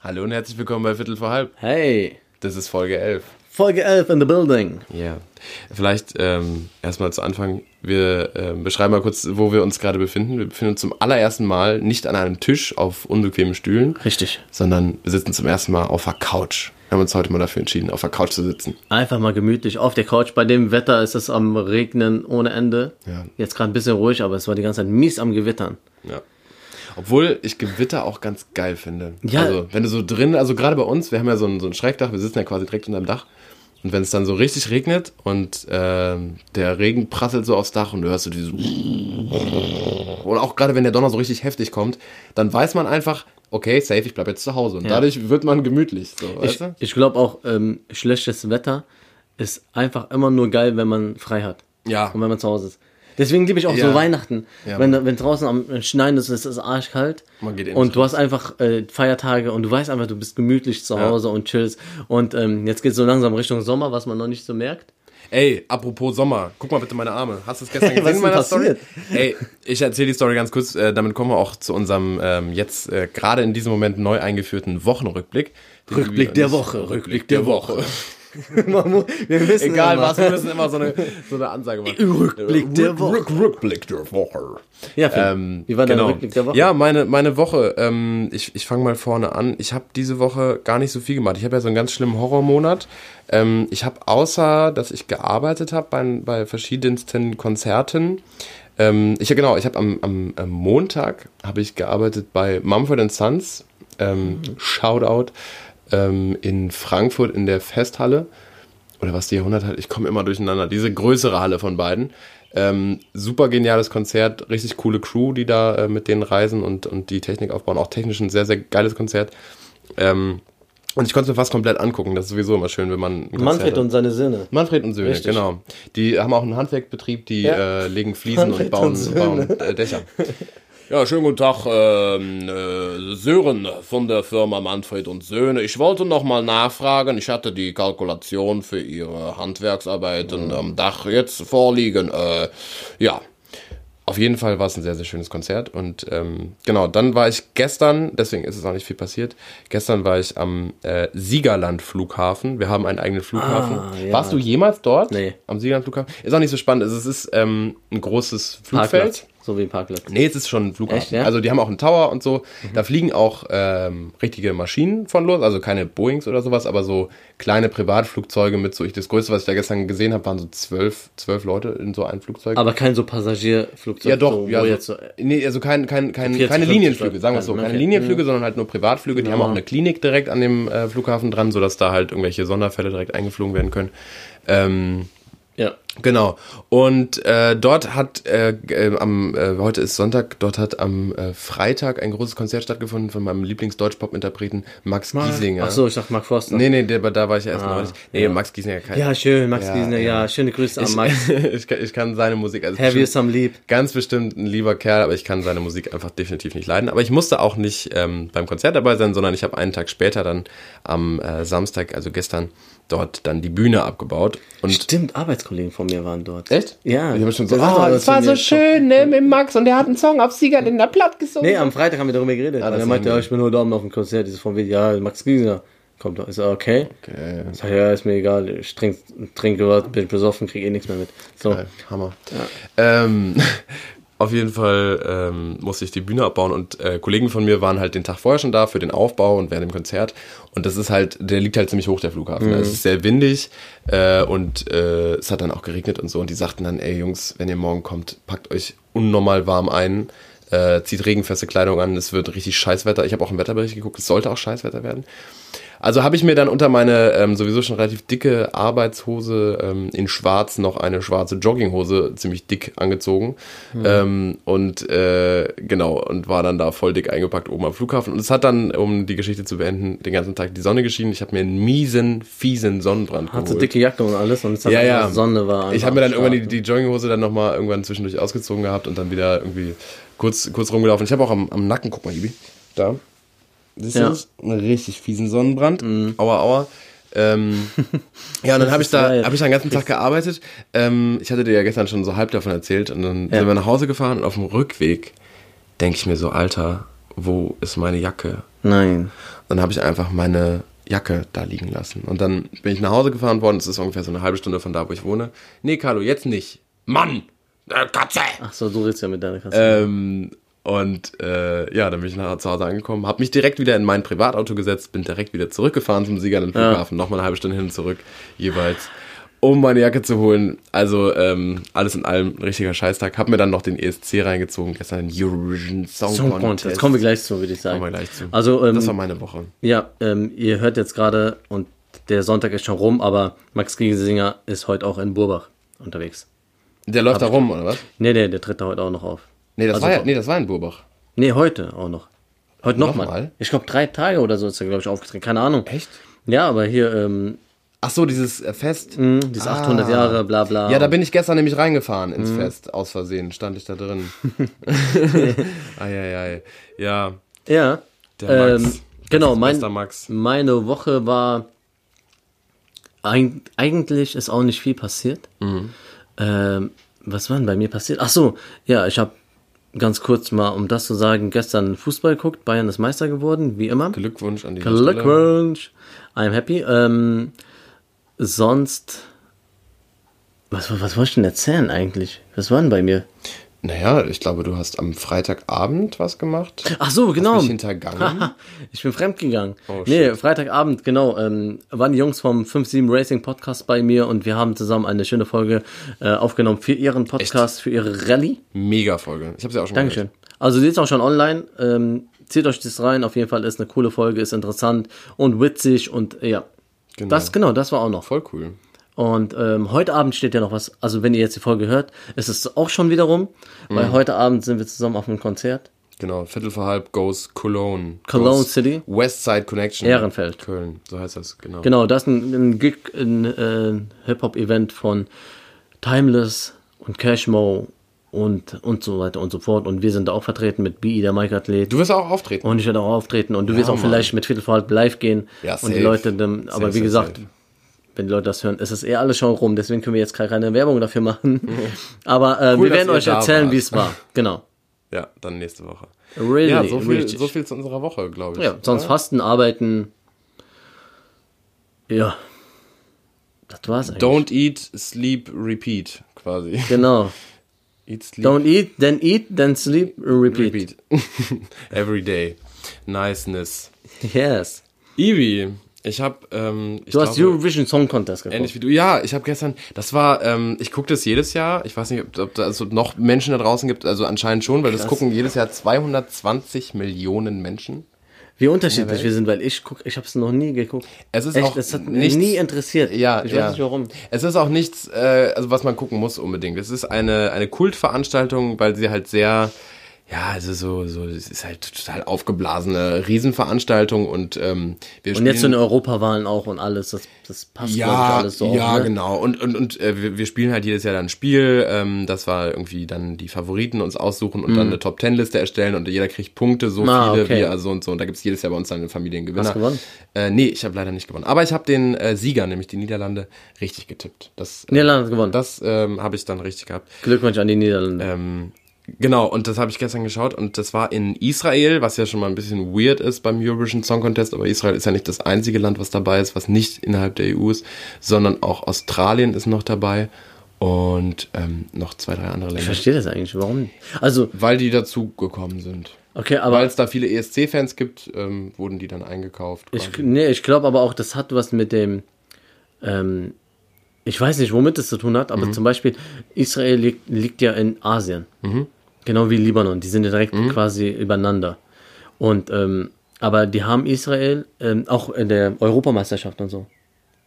Hallo und herzlich willkommen bei Viertel vor halb. Hey, Das ist Folge 11. Folge 11 in the building. Ja. Vielleicht ähm, erstmal zu Anfang. Wir ähm, beschreiben mal kurz, wo wir uns gerade befinden. Wir befinden uns zum allerersten Mal nicht an einem Tisch auf unbequemen Stühlen, Richtig. sondern wir sitzen zum ersten Mal auf der Couch. Wir haben uns heute mal dafür entschieden, auf der Couch zu sitzen. Einfach mal gemütlich auf der Couch. Bei dem Wetter ist es am Regnen ohne Ende. Ja. Jetzt gerade ein bisschen ruhig, aber es war die ganze Zeit mies am Gewittern. Ja. Obwohl ich Gewitter auch ganz geil finde. Ja. Also, wenn du so drin, also gerade bei uns, wir haben ja so ein, so ein Schrägdach, wir sitzen ja quasi direkt unterm Dach. Und wenn es dann so richtig regnet und ähm, der Regen prasselt so aufs Dach und du hörst so dieses. Oder auch gerade wenn der Donner so richtig heftig kommt, dann weiß man einfach, okay, safe, ich bleib jetzt zu Hause. Und Ja. dadurch wird man gemütlich. So, Ich, ich glaube auch, ähm, schlechtes Wetter ist einfach immer nur geil, wenn man frei hat. Ja. Und wenn man zu Hause ist. Deswegen liebe ich auch Ja. so Weihnachten. Ja, wenn, wenn draußen am Schneien ist, ist es arschkalt. Man geht eh und du hast einfach äh, Feiertage und du weißt einfach, du bist gemütlich zu Ja. Hause und chillst. Und ähm, jetzt geht es so langsam Richtung Sommer, was man noch nicht so merkt. Ey, apropos Sommer, guck mal bitte meine Arme. Hast du es gestern Was gesehen ist in meiner Story? passiert? Ey, ich erzähle die Story ganz kurz. Äh, damit kommen wir auch zu unserem ähm, jetzt äh, gerade in diesem Moment neu eingeführten Wochenrückblick. Rückblick der Woche, Rückblick der Woche. Muss- wir wissen Egal immer. was, wir müssen immer so eine, so eine Ansage machen. Rückblick der Woche. Rück, Rückblick der Woche. Ja, Phil, Ähm, wie war dein genau. Rückblick der Woche? Ja, meine, meine Woche. Ähm, ich ich fange mal vorne an. Ich habe diese Woche gar nicht so viel gemacht. Ich habe ja so einen ganz schlimmen Horrormonat. Ähm, ich habe außer, dass ich gearbeitet habe bei, bei verschiedensten Konzerten. Ähm, ich ja genau, ich habe am, am, am Montag habe ich gearbeitet bei Mumford Sons. Ähm, Shoutout ähm, in Frankfurt in der Festhalle oder was die Jahrhunderthalle, ich komme immer durcheinander, diese größere Halle von beiden. Ähm, super geniales Konzert, richtig coole Crew, die da äh, mit denen reisen und, und die Technik aufbauen. Auch technisch ein sehr, sehr geiles Konzert. Ähm, und ich konnte es mir fast komplett angucken. Das ist sowieso immer schön, wenn man. Manfred hat. und seine Söhne. Manfred und Söhne, Richtig. genau. Die haben auch einen Handwerkbetrieb, die Ja. äh, legen Fliesen Manfred und bauen, und bauen äh, Dächer. Ja, schönen guten Tag, ähm, äh, Sören von der Firma Manfred und Söhne. Ich wollte noch mal nachfragen. Ich hatte die Kalkulation für Ihre Handwerksarbeiten am Dach jetzt vorliegen. Äh, ja, auf jeden Fall war es ein sehr, sehr schönes Konzert. Und ähm, genau, dann war ich gestern, deswegen ist es auch nicht viel passiert, gestern war ich am äh, Siegerland-Flughafen. Wir haben einen eigenen Flughafen. Ah, ja. Warst du jemals dort? Nee. Am Siegerland-Flughafen? Ist auch nicht so spannend. Es ist ähm, ein großes Flugfeld. Parkplatz. So wie ein Parkplatz. Nee, es ist schon ein Flughafen. Echt, ja? Mhm. Also die haben auch einen Tower und so. Da fliegen auch ähm, richtige Maschinen von los, also keine Boeings oder sowas, aber so kleine Privatflugzeuge mit so, ich das größte, was ich da gestern gesehen habe, waren so zwölf, zwölf Leute in so einem Flugzeug. Aber kein so Passagierflugzeug. ja, doch, so, ja. So, jetzt so, nee, also kein, kein, kein, 40, keine 50 Linienflüge, sagen wir es so. Okay. Keine Linienflüge, sondern halt nur Privatflüge. Die haben Genau. auch eine Klinik direkt an dem äh, Flughafen dran, sodass da halt irgendwelche Sonderfälle direkt eingeflogen werden können. Ähm, ja. Genau. Und äh, dort hat äh, äh, am äh, heute ist Sonntag, dort hat am äh, Freitag ein großes Konzert stattgefunden von meinem Lieblings-Deutsch-Pop-Interpreten Max Giesinger. Ach so, ich dachte Mark Forster. Nee, nee, der, da war ich ja erst Ah, neulich. Nee, Max Giesinger kann Ja, schön, Max Ja, Giesner, ja, ja. schöne Grüße an ich, Max. ich, kann, ich kann seine Musik, also Heavy bestimmt- is some lieb. ganz bestimmt ein lieber Kerl, aber ich kann seine Musik einfach definitiv nicht leiden. Aber ich musste auch nicht ähm, beim Konzert dabei sein, sondern ich habe einen Tag später dann am äh, Samstag, also gestern, dort dann die Bühne abgebaut. Und Stimmt, Arbeitskollegen von mir waren dort. Echt? Ja. Ich schon so, oh, das war so schön, ne, mit Max und der hat einen Song auf Sieger in der Platt gesungen. Nee, am Freitag haben wir darüber geredet. Ah, und er meinte, ja, ich bin heute Abend auf dem Konzert, dieses von Video, ja, Max Giesner kommt doch. Ich so, okay. Okay, Ich sag, ja, ist mir egal, ich trink, trinke was, bin besoffen, krieg eh nichts mehr mit. So. geil, Hammer. Ähm, auf jeden Fall ähm, musste ich die Bühne abbauen und äh, Kollegen von mir waren halt den Tag vorher schon da für den Aufbau und während dem Konzert. Und das ist halt, der liegt halt ziemlich hoch, der Flughafen. Mhm. Es ist sehr windig äh, und äh, es hat dann auch geregnet und so. Und die sagten dann, ey Jungs, wenn ihr morgen kommt, packt euch unnormal warm ein. Äh, zieht regenfeste Kleidung an, es wird richtig Scheißwetter. Ich habe auch im Wetterbericht geguckt, es sollte auch Scheißwetter werden. Also habe ich mir dann unter meine ähm, sowieso schon relativ dicke Arbeitshose ähm, in Schwarz noch eine schwarze Jogginghose ziemlich dick angezogen ähm, und äh, genau und war dann da voll dick eingepackt oben am Flughafen und es hat dann, um die Geschichte zu beenden, den ganzen Tag die Sonne geschienen. Ich habe mir einen miesen, fiesen Sonnenbrand Hat so geholt. dicke Jacke und alles und es hat Ja, ja. Sonne war. Ich habe mir dann irgendwann die, die Jogginghose dann nochmal irgendwann zwischendurch ausgezogen gehabt und dann wieder irgendwie kurz, kurz rumgelaufen. Ich habe auch am, am Nacken, guck mal, Ibi, da. Siehst du Ja. das? Einen richtig fiesen Sonnenbrand. Aua, aua. Ähm, ja, und dann habe ich da, habe ich da den ganzen Tag gearbeitet. Ähm, ich hatte dir ja gestern schon so halb davon erzählt und dann sind wir nach Hause gefahren und auf dem Rückweg denke ich mir so, Alter, wo ist meine Jacke? Nein. Dann habe ich einfach meine Jacke da liegen lassen. Und dann bin ich nach Hause gefahren worden. Es ist ungefähr so eine halbe Stunde von da, wo ich wohne. Nee, Carlo, jetzt nicht. Mann! Äh, Katze! Ach so, du redest ja mit deiner Katze. Ähm, und äh, ja, dann bin ich nachher zu Hause angekommen, habe mich direkt wieder in mein Privatauto gesetzt, bin direkt wieder zurückgefahren zum Sieger im Flughafen, nochmal eine halbe Stunde hin und zurück jeweils, um meine Jacke zu holen. Also ähm, alles in allem ein richtiger Scheißtag. Hab mir dann noch den ESC reingezogen, gestern den Eurovision Song, Song Contest. Contest. Kommen wir gleich zu, würde ich sagen. Kommen wir gleich zu. Also, ähm, das war meine Woche. ja, ähm, ihr hört jetzt gerade, und der Sonntag ist schon rum, aber Max Giesinger ist heute auch in Burbach unterwegs. Der läuft da rum, oder was? Nee, der, der tritt da heute auch noch auf. Nee, das Also war ja, nee, das war in Burbach. Nee, heute auch noch. Heute nochmal. Nochmal? Ich glaube, drei Tage oder so ist er, glaube ich, aufgetreten. Keine Ahnung. Echt? Ja, aber hier, ähm, Ach so, dieses äh, Fest. dieses 800 Jahre, bla bla. Ja, da bin ich gestern nämlich reingefahren ins Fest, aus Versehen, stand ich da drin. Eieiei. Ja, Ja. der Max. Ähm, genau, mein, Max. meine Woche war. Eig eigentlich ist auch nicht viel passiert. Mhm. Ähm, was war denn bei mir passiert? Ach so, ja, ich habe ganz kurz mal, um das zu sagen, gestern Fußball geguckt. Bayern ist Meister geworden, wie immer. Glückwunsch an die Stelle. Glückwunsch. I'm happy. Ähm, sonst. Was, was wollte ich denn erzählen eigentlich? Was war denn bei mir? Naja, ich glaube, du hast am Freitagabend was gemacht. Ach so, genau. mich hintergangen? ich bin fremdgegangen. Oh, nee, Freitagabend, genau. Ähm, waren die Jungs vom 5-7 Racing Podcast bei mir und wir haben zusammen eine schöne Folge äh, aufgenommen für ihren Podcast, für ihre Rallye. Mega Folge. Ich habe sie auch schon Dankeschön. Also die ist auch schon online. Ähm, zieht euch das rein. Auf jeden Fall ist eine coole Folge, ist interessant und witzig und äh, ja. Genau. Das, genau, das war auch noch. Voll cool. Und ähm, heute Abend steht ja noch was. Also wenn ihr jetzt die Folge hört, ist es auch schon wieder rum, weil Mhm. heute Abend sind wir zusammen auf einem Konzert. Genau, Viertel vor halb goes Cologne. Cologne Goes City. Westside Connection. Ehrenfeld. Köln, so heißt das, genau. Genau, das ist ein, ein Gig, ein äh, Hip-Hop-Event von Timeless und Cashmo und, und so weiter und so fort. Und wir sind da auch vertreten mit BI, der Mike-Athlet. Du wirst auch auftreten. Und ich werde auch auftreten. Und du wirst auch Mann. vielleicht mit Viertel vor halb live gehen. Ja, und die safe. Leute, dann, aber Safe, wie safe, gesagt, safe. Wenn die Leute das hören, ist es eh alles schon rum. Deswegen können wir jetzt keine Werbung dafür machen. aber äh, Cool, wir werden euch erzählen, wie es war. Genau. Ja, dann nächste Woche. Really, ja, so viel, richtig. so viel zu unserer Woche, glaube ich. Ja, sonst Fasten, Arbeiten. Ja. Das war's eigentlich. Don't eat, sleep, repeat, quasi. Genau. Eat, sleep, Don't eat, then eat, then sleep, repeat. repeat. Every day. Niceness. Yes. Ivi, ich habe, ähm, ich Du hast glaube, Eurovision Song Contest geguckt. ähnlich wie du. Ja, ich habe gestern, das war, ähm, ich gucke das jedes Jahr. Ich weiß nicht, ob, ob da also noch Menschen da draußen gibt, also anscheinend schon, weil das Krass. gucken jedes Jahr 220 Millionen Menschen. Wie unterschiedlich wir sind, weil ich guck, ich habe es noch nie geguckt. Es ist Echt, auch es hat nichts- mich nie interessiert. Ja, ich ja. weiß nicht warum. Es ist auch nichts, äh, also was man gucken muss unbedingt. Es ist eine, eine Kultveranstaltung, weil sie halt sehr, ja, also so, so, es ist halt total aufgeblasene Riesenveranstaltung und ähm, wir Und jetzt so in Europawahlen auch und alles, das, das passt ja, alles so. ja, auch, ne? genau. Und, und, und äh, wir, wir spielen halt jedes Jahr dann ein Spiel. Ähm, das war irgendwie dann die Favoriten uns aussuchen und dann eine Top-Ten-Liste erstellen und jeder kriegt Punkte, so Mhm. Ah, viele okay. wie er so und so. Und da gibt's jedes Jahr bei uns dann einen Familiengewinner. Hast du gewonnen? Äh, nee, ich habe leider nicht gewonnen. Aber ich habe den äh, Sieger, nämlich die Niederlande, richtig getippt. Das, äh, Niederlande hat gewonnen. das ähm, habe ich dann richtig gehabt. Glückwunsch an die Niederlande. Ähm, genau, und das habe ich gestern geschaut und das war in Israel, was ja schon mal ein bisschen weird ist beim Eurovision Song Contest, aber Israel ist ja nicht das einzige Land, was dabei ist, was nicht innerhalb der EU ist, sondern auch Australien ist noch dabei und ähm, noch zwei, drei andere ich Länder. verstehe das eigentlich, warum? Also, Weil die dazu gekommen sind. okay, aber Weil es da viele ESC-Fans gibt, ähm, wurden die dann eingekauft. ich, nee, ich glaube aber auch, das hat was mit dem, ähm, ich weiß nicht, womit es zu tun hat, aber zum Beispiel, Israel liegt, liegt ja in Asien. Genau wie Libanon, die sind ja direkt quasi übereinander. Und, ähm, aber die haben Israel, ähm, auch in der Europameisterschaft und so.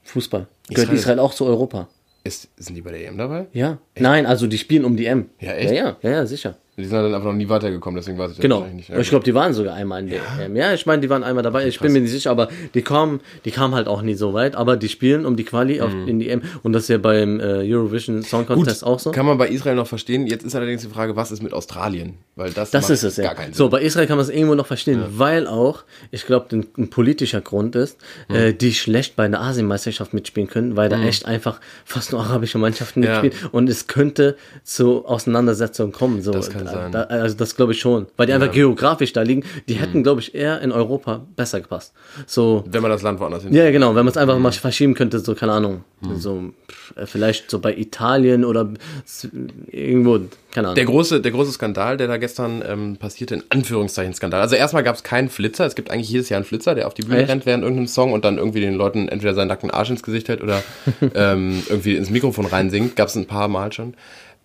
Fußball. Gehört Israel- Israel auch zu Europa. Ist, sind die bei der EM dabei? Ja. Nein, also die spielen um die M. Ja, echt? Ja, ja, ja, ja sicher. Die sind halt dann einfach noch nie weitergekommen, deswegen weiß ich das Genau. nicht. Ich glaube, die waren sogar einmal in der EM. Ja, ich meine, die waren einmal dabei. Ich bin mir nicht sicher, aber die kamen, die kamen halt auch nie so weit. Aber die spielen um die Quali auf, in die EM. Und das ist ja beim äh, Eurovision Song Contest auch so. Kann man bei Israel noch verstehen. Jetzt ist allerdings die Frage, was ist mit Australien? Weil das, Das ist es, ja. gar keinen Sinn. So, bei Israel kann man es irgendwo noch verstehen, weil auch, ich glaube, ein, ein politischer Grund ist, äh, die schlecht bei der Asienmeisterschaft mitspielen können, weil da echt einfach fast nur arabische Mannschaften Ja. mitspielen und es könnte zu Auseinandersetzungen kommen. So, Das kann sein. Da, also das glaube ich schon, weil die einfach geografisch da liegen. Die hätten, glaube ich, eher in Europa besser gepasst. So, Wenn man das Land woanders hin. ja, genau, wenn man es Mhm. einfach mal verschieben könnte, so, keine Ahnung, so, pff, äh, vielleicht so bei Italien oder irgendwo, keine Ahnung. Der große, der große Skandal, der da gestern ähm, passierte, in Anführungszeichen Skandal. Also erstmal gab es keinen Flitzer. Es gibt eigentlich jedes Jahr einen Flitzer, der auf die Bühne Echt? rennt während irgendeinem Song und dann irgendwie den Leuten entweder seinen nackten Arsch ins Gesicht hält oder ähm, irgendwie ins Mikrofon reinsingt. Gab es ein paar Mal schon.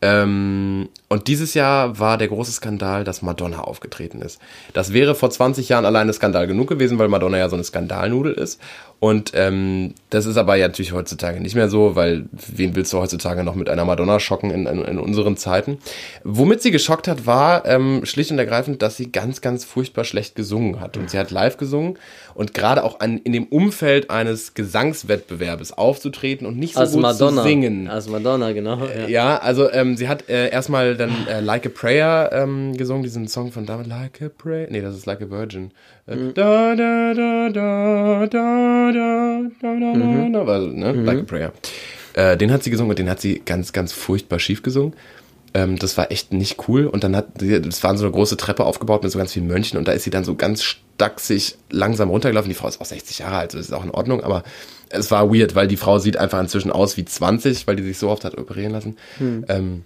Ähm, und dieses Jahr war der große Skandal, dass Madonna aufgetreten ist. Das wäre vor 20 Jahren alleine Skandal genug gewesen, weil Madonna ja so eine Skandalnudel ist. Und ähm, das ist aber ja natürlich heutzutage nicht mehr so, weil wen willst du heutzutage noch mit einer Madonna schocken in, in, in unseren Zeiten? Womit sie geschockt hat, war ähm, schlicht und ergreifend, dass sie ganz, ganz furchtbar schlecht gesungen hat. Und sie hat live gesungen und gerade auch an, in dem Umfeld eines Gesangswettbewerbes aufzutreten und nicht so Als gut Madonna. zu singen. Als Madonna, genau. Ja. Ja, also ähm, sie hat äh, erstmal dann äh, Like a Prayer ähm, gesungen, diesen Song von David, Like a Prayer. Nee, das ist Like a Virgin. Mhm. Da, da, da, da, da, da, da, mhm. da, also, ne? Mhm. Like a Prayer. Äh, den hat sie gesungen und den hat sie ganz, ganz furchtbar schief gesungen. Ähm, das war echt nicht cool. Und dann hat, es waren so eine große Treppe aufgebaut mit so ganz vielen Mönchen und da ist sie dann so ganz stachsig langsam runtergelaufen. Die Frau ist auch 60 Jahre alt, also ist auch in Ordnung, aber es war weird, weil die Frau sieht einfach inzwischen aus wie 20, weil die sich so oft hat operieren lassen. Hm. Ähm,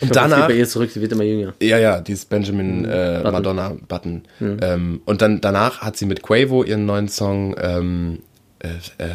und Danach. danach, Bei ihr zurück, sie wird immer jünger. ja, ja, dieses Benjamin äh, Button. Madonna Button. Ähm, und dann danach hat sie mit Quavo ihren neuen Song ähm, äh, äh,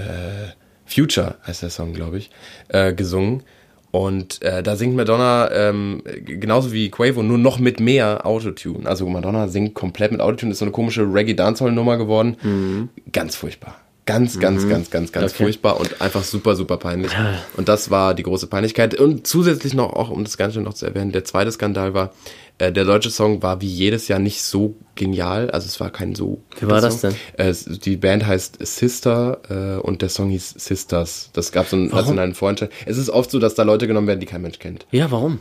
Future heißt der Song, glaube ich, äh, gesungen. Und äh, da singt Madonna ähm, genauso wie Quavo, nur noch mit mehr Autotune. Also Madonna singt komplett mit Autotune, ist so eine komische Reggae-Dancehall-Nummer geworden. Ganz furchtbar. Ganz, ganz, ganz, ganz, ganz Okay. furchtbar und einfach super, super peinlich. Und das war die große Peinlichkeit. Und zusätzlich noch, auch um das Ganze noch zu erwähnen, der zweite Skandal war, äh, der deutsche Song war wie jedes Jahr nicht so genial. Also es war kein so. Wie war das Song. denn? Äh, die Band heißt Sister äh, und der Song hieß Sisters. Das gab so einen nationalen Vorentscheid. Es ist oft so, dass da Leute genommen werden, die kein Mensch kennt Ja, warum?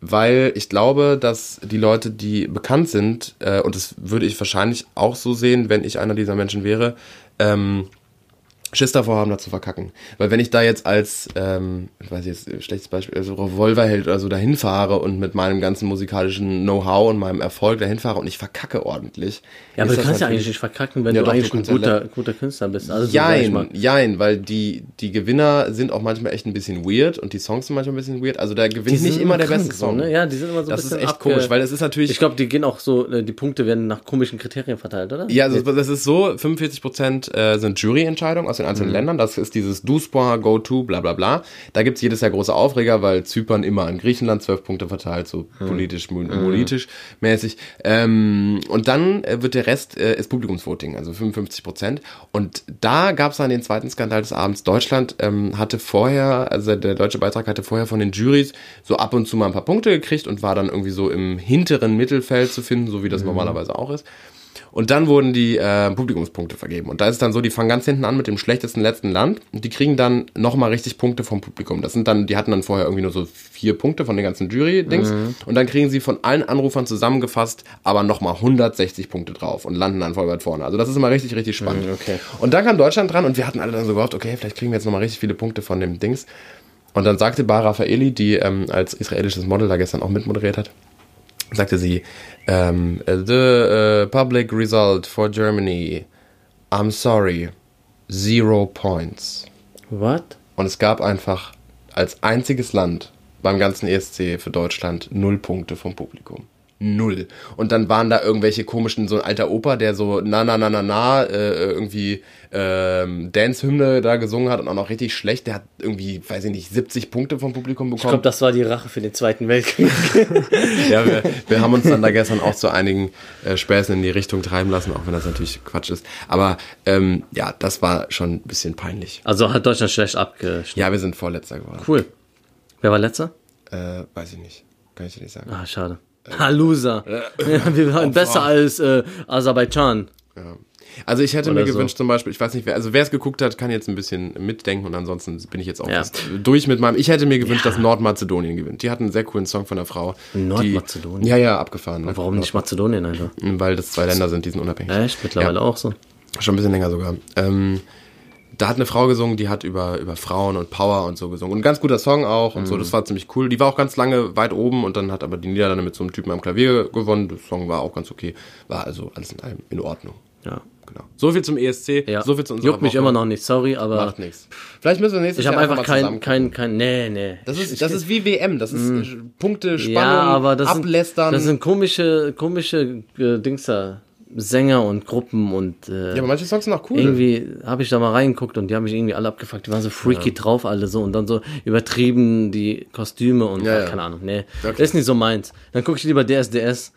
weil ich glaube, dass die Leute, die bekannt sind, äh, und das würde ich wahrscheinlich auch so sehen, wenn ich einer dieser Menschen wäre, ähm, Schiss davor haben, da zu verkacken. Weil wenn ich da jetzt als, ähm, ich weiß jetzt, schlechtes Beispiel, also Revolverheld oder so dahin fahre und mit meinem ganzen musikalischen Know-how und meinem Erfolg dahin fahre und ich verkacke ordentlich. Ja, aber du das kannst ja eigentlich nicht verkacken, wenn Ja, du doch, du eigentlich ein kannst ja guter, guter Künstler bist. Also, ich mal. Jein, jein, weil die, die Gewinner sind auch manchmal echt ein bisschen weird und die Songs sind manchmal ein bisschen weird. Also da gewinnt nicht immer der beste so, Song. ne? Ja, die sind immer so ein das ist bisschen echt abge- komisch, weil es ist natürlich. Ich glaube, die gehen auch so, äh, die Punkte werden nach komischen Kriterien verteilt, oder? Ja, also das ist so, 45% äh, sind Juryentscheidungen aus den einzelnen Ländern. Das ist dieses Duspoint, Go-To, bla bla bla. Da gibt's jedes Jahr große Aufreger, weil Zypern immer an Griechenland 12 Punkte verteilt, so politisch, mo- politisch mäßig. Ähm, und dann äh, wird der Rest äh, ist Publikumsvoting, also 55%. Und da gab's dann den zweiten Skandal des Abends. Deutschland ähm, hatte vorher, also der deutsche Beitrag hatte vorher von den Juries so ab und zu mal ein paar Punkte gekriegt und war dann irgendwie so im hinteren Mittelfeld zu finden, so wie das normalerweise auch ist. Und dann wurden die äh, Publikumspunkte vergeben. Und da ist es dann so, die fangen ganz hinten an mit dem schlechtesten letzten Land und die kriegen dann nochmal richtig Punkte vom Publikum. Das sind dann, die hatten dann vorher irgendwie nur so vier Punkte von den ganzen Jury-Dings. Und dann kriegen sie von allen Anrufern zusammengefasst aber nochmal 160 Punkte drauf und landen dann voll weit vorne. Also das ist immer richtig, richtig spannend. okay. Und dann kam Deutschland dran und wir hatten alle dann so gehofft, okay, vielleicht kriegen wir jetzt nochmal richtig viele Punkte von dem Dings. Und dann sagte Bar Raffaeli, die ähm, als israelisches Model da gestern auch mitmoderiert hat, sagte sie, ähm, the uh, public result for Germany, I'm sorry, zero points. What? Und es gab einfach als einziges Land beim ganzen ESC für Deutschland null Punkte vom Publikum. Null. Und dann waren da irgendwelche komischen, so ein alter Opa, der so na na na na na äh, irgendwie ähm, Dance-Hymne da gesungen hat und auch noch richtig schlecht. Der hat irgendwie, weiß ich nicht, 70 Punkte vom Publikum Ich bekommen. glaube, das war die Rache für den Zweiten Weltkrieg. Ja, wir, wir haben uns dann da gestern auch zu einigen äh, Späßen in die Richtung treiben lassen, auch wenn das natürlich Quatsch ist. Aber ähm, ja, das war schon ein bisschen peinlich. Also hat Deutschland schlecht abgeschnitten. Ja, wir sind Vorletzter geworden. Cool. Wer war letzter? Äh, weiß ich nicht. Kann ich dir nicht sagen. Ah, schade. Halusa. wir waren besser als äh, Aserbaidschan. Ja. Also ich hätte Oder mir so. gewünscht zum Beispiel, ich weiß nicht wer, also wer es geguckt hat, kann jetzt ein bisschen mitdenken und ansonsten bin ich jetzt auch Ja. durch mit meinem, ich hätte mir gewünscht, dass Nordmazedonien gewinnt. Die hatten einen sehr coolen Song von der Frau. Nordmazedonien? Die, ja, ja, abgefahren. Ne? Warum nicht Mazedonien einfach? Weil das zwei Länder sind, die sind unabhängig. Echt? Mittlerweile auch so. Schon ein bisschen länger sogar. Ähm, da hat eine Frau gesungen, die hat über, über Frauen und Power und so gesungen. Und ein ganz guter Song auch und so, Mhm. das war ziemlich cool. Die war auch ganz lange weit oben und dann hat aber die Niederlande mit so einem Typen am Klavier gewonnen. Der Song war auch ganz okay. War also alles in allem in Ordnung. Ja. Genau. So viel zum ESC, ja. so viel zu unserer Juckt mich Woche. immer noch nicht, sorry, aber Macht nichts. Vielleicht müssen wir nächstes ich habe Jahr einfach mal kein, zusammen kein, kein, nee, nee. Das ist, das ist wie WM, das ist äh, Punkte, Spannung, ja, aber das Ablästern. Sind, das sind komische, komische äh, Dings da. Sänger und Gruppen und äh, ja, aber manche Songs sind auch cool. irgendwie habe ich da mal reingeguckt und die haben mich irgendwie alle abgefuckt. Die waren so freaky drauf, alle so und dann so übertrieben die Kostüme und Ja, ach, ja. keine Ahnung. Nee, Okay. das ist nicht so meins. Dann gucke ich lieber DSDS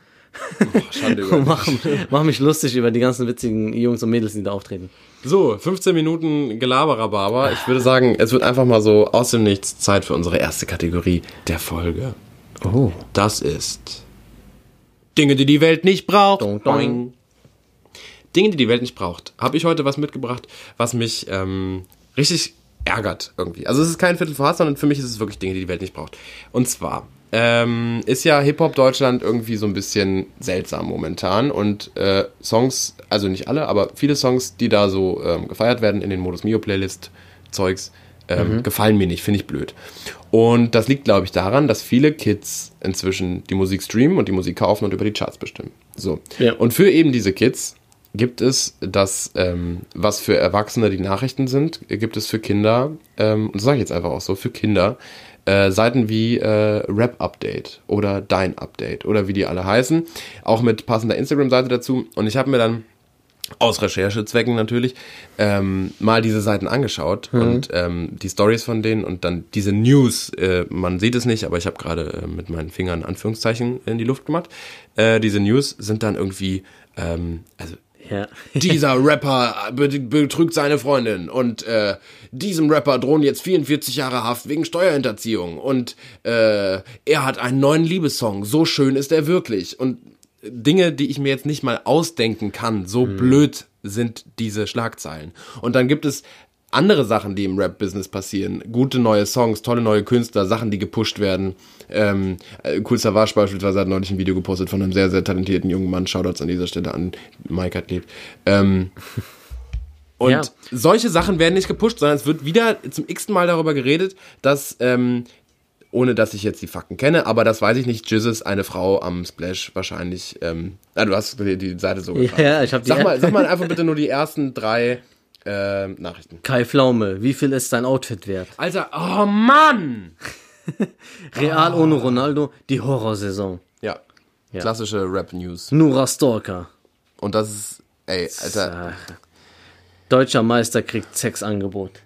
Schande über und mach, mach mich lustig über die ganzen witzigen Jungs und Mädels, die da auftreten. So, 15 Minuten Gelaberababa. Ich würde sagen, es wird einfach mal so aus dem Nichts Zeit für unsere erste Kategorie der Folge. Oh. Das ist Dinge, die die Welt nicht braucht. Dong, dong. Dinge, die die Welt nicht braucht. Habe ich heute was mitgebracht, was mich ähm, richtig ärgert irgendwie. Also es ist kein Viertel vor Hass, sondern für mich ist es wirklich Dinge, die die Welt nicht braucht. Und zwar ähm, ist ja Hip-Hop Deutschland irgendwie so ein bisschen seltsam momentan und äh, Songs, also nicht alle, aber viele Songs, die da so ähm, gefeiert werden in den Modus Mio Playlist Zeugs, ähm, gefallen mir nicht, finde ich blöd. Und das liegt, glaube ich, daran, dass viele Kids inzwischen die Musik streamen und die Musik kaufen und über die Charts bestimmen. So. Ja. Und für eben diese Kids gibt es das, ähm, was für Erwachsene die Nachrichten sind, gibt es für Kinder, ähm, und das sage ich jetzt einfach auch so, für Kinder, äh, Seiten wie äh, Rap Update oder Dein Update oder wie die alle heißen, auch mit passender Instagram-Seite dazu. Und ich habe mir dann aus Recherchezwecken natürlich, ähm, mal diese Seiten angeschaut und ähm, die Stories von denen und dann diese News, äh, man sieht es nicht, aber ich habe gerade äh, mit meinen Fingern Anführungszeichen in die Luft gemacht. Äh, diese News sind dann irgendwie, ähm, also Ja. dieser Rapper be- betrügt seine Freundin und äh, diesem Rapper drohen jetzt 44 Jahre Haft wegen Steuerhinterziehung und äh, er hat einen neuen Liebessong, so schön ist er wirklich und Dinge, die ich mir jetzt nicht mal ausdenken kann, so blöd sind diese Schlagzeilen. Und dann gibt es andere Sachen, die im Rap-Business passieren. Gute neue Songs, tolle neue Künstler, Sachen, die gepusht werden. Ähm, äh, Cool Savage beispielsweise hat neulich ein Video gepostet von einem sehr, sehr talentierten jungen Mann. Shoutouts an dieser Stelle an Mike hat lebt. Ähm, und Ja. solche Sachen werden nicht gepusht, sondern es wird wieder zum x-ten Mal darüber geredet, dass, ähm, ohne dass ich jetzt die Fakten kenne, aber das weiß ich nicht, Jizzes eine Frau am Splash wahrscheinlich, ähm, ah, du hast die, die Seite so gefragt. Ja, ich habe die Sag mal, sag mal einfach bitte nur die ersten drei ähm, Nachrichten. Kai Pflaume, wie viel ist dein Outfit wert? Alter, oh Mann! Real ohne Ronaldo, die Horrorsaison. Ja, Ja. klassische Rap-News. Nura Stalker. Und das ist, ey, Alter. Deutscher Meister kriegt Sexangebot.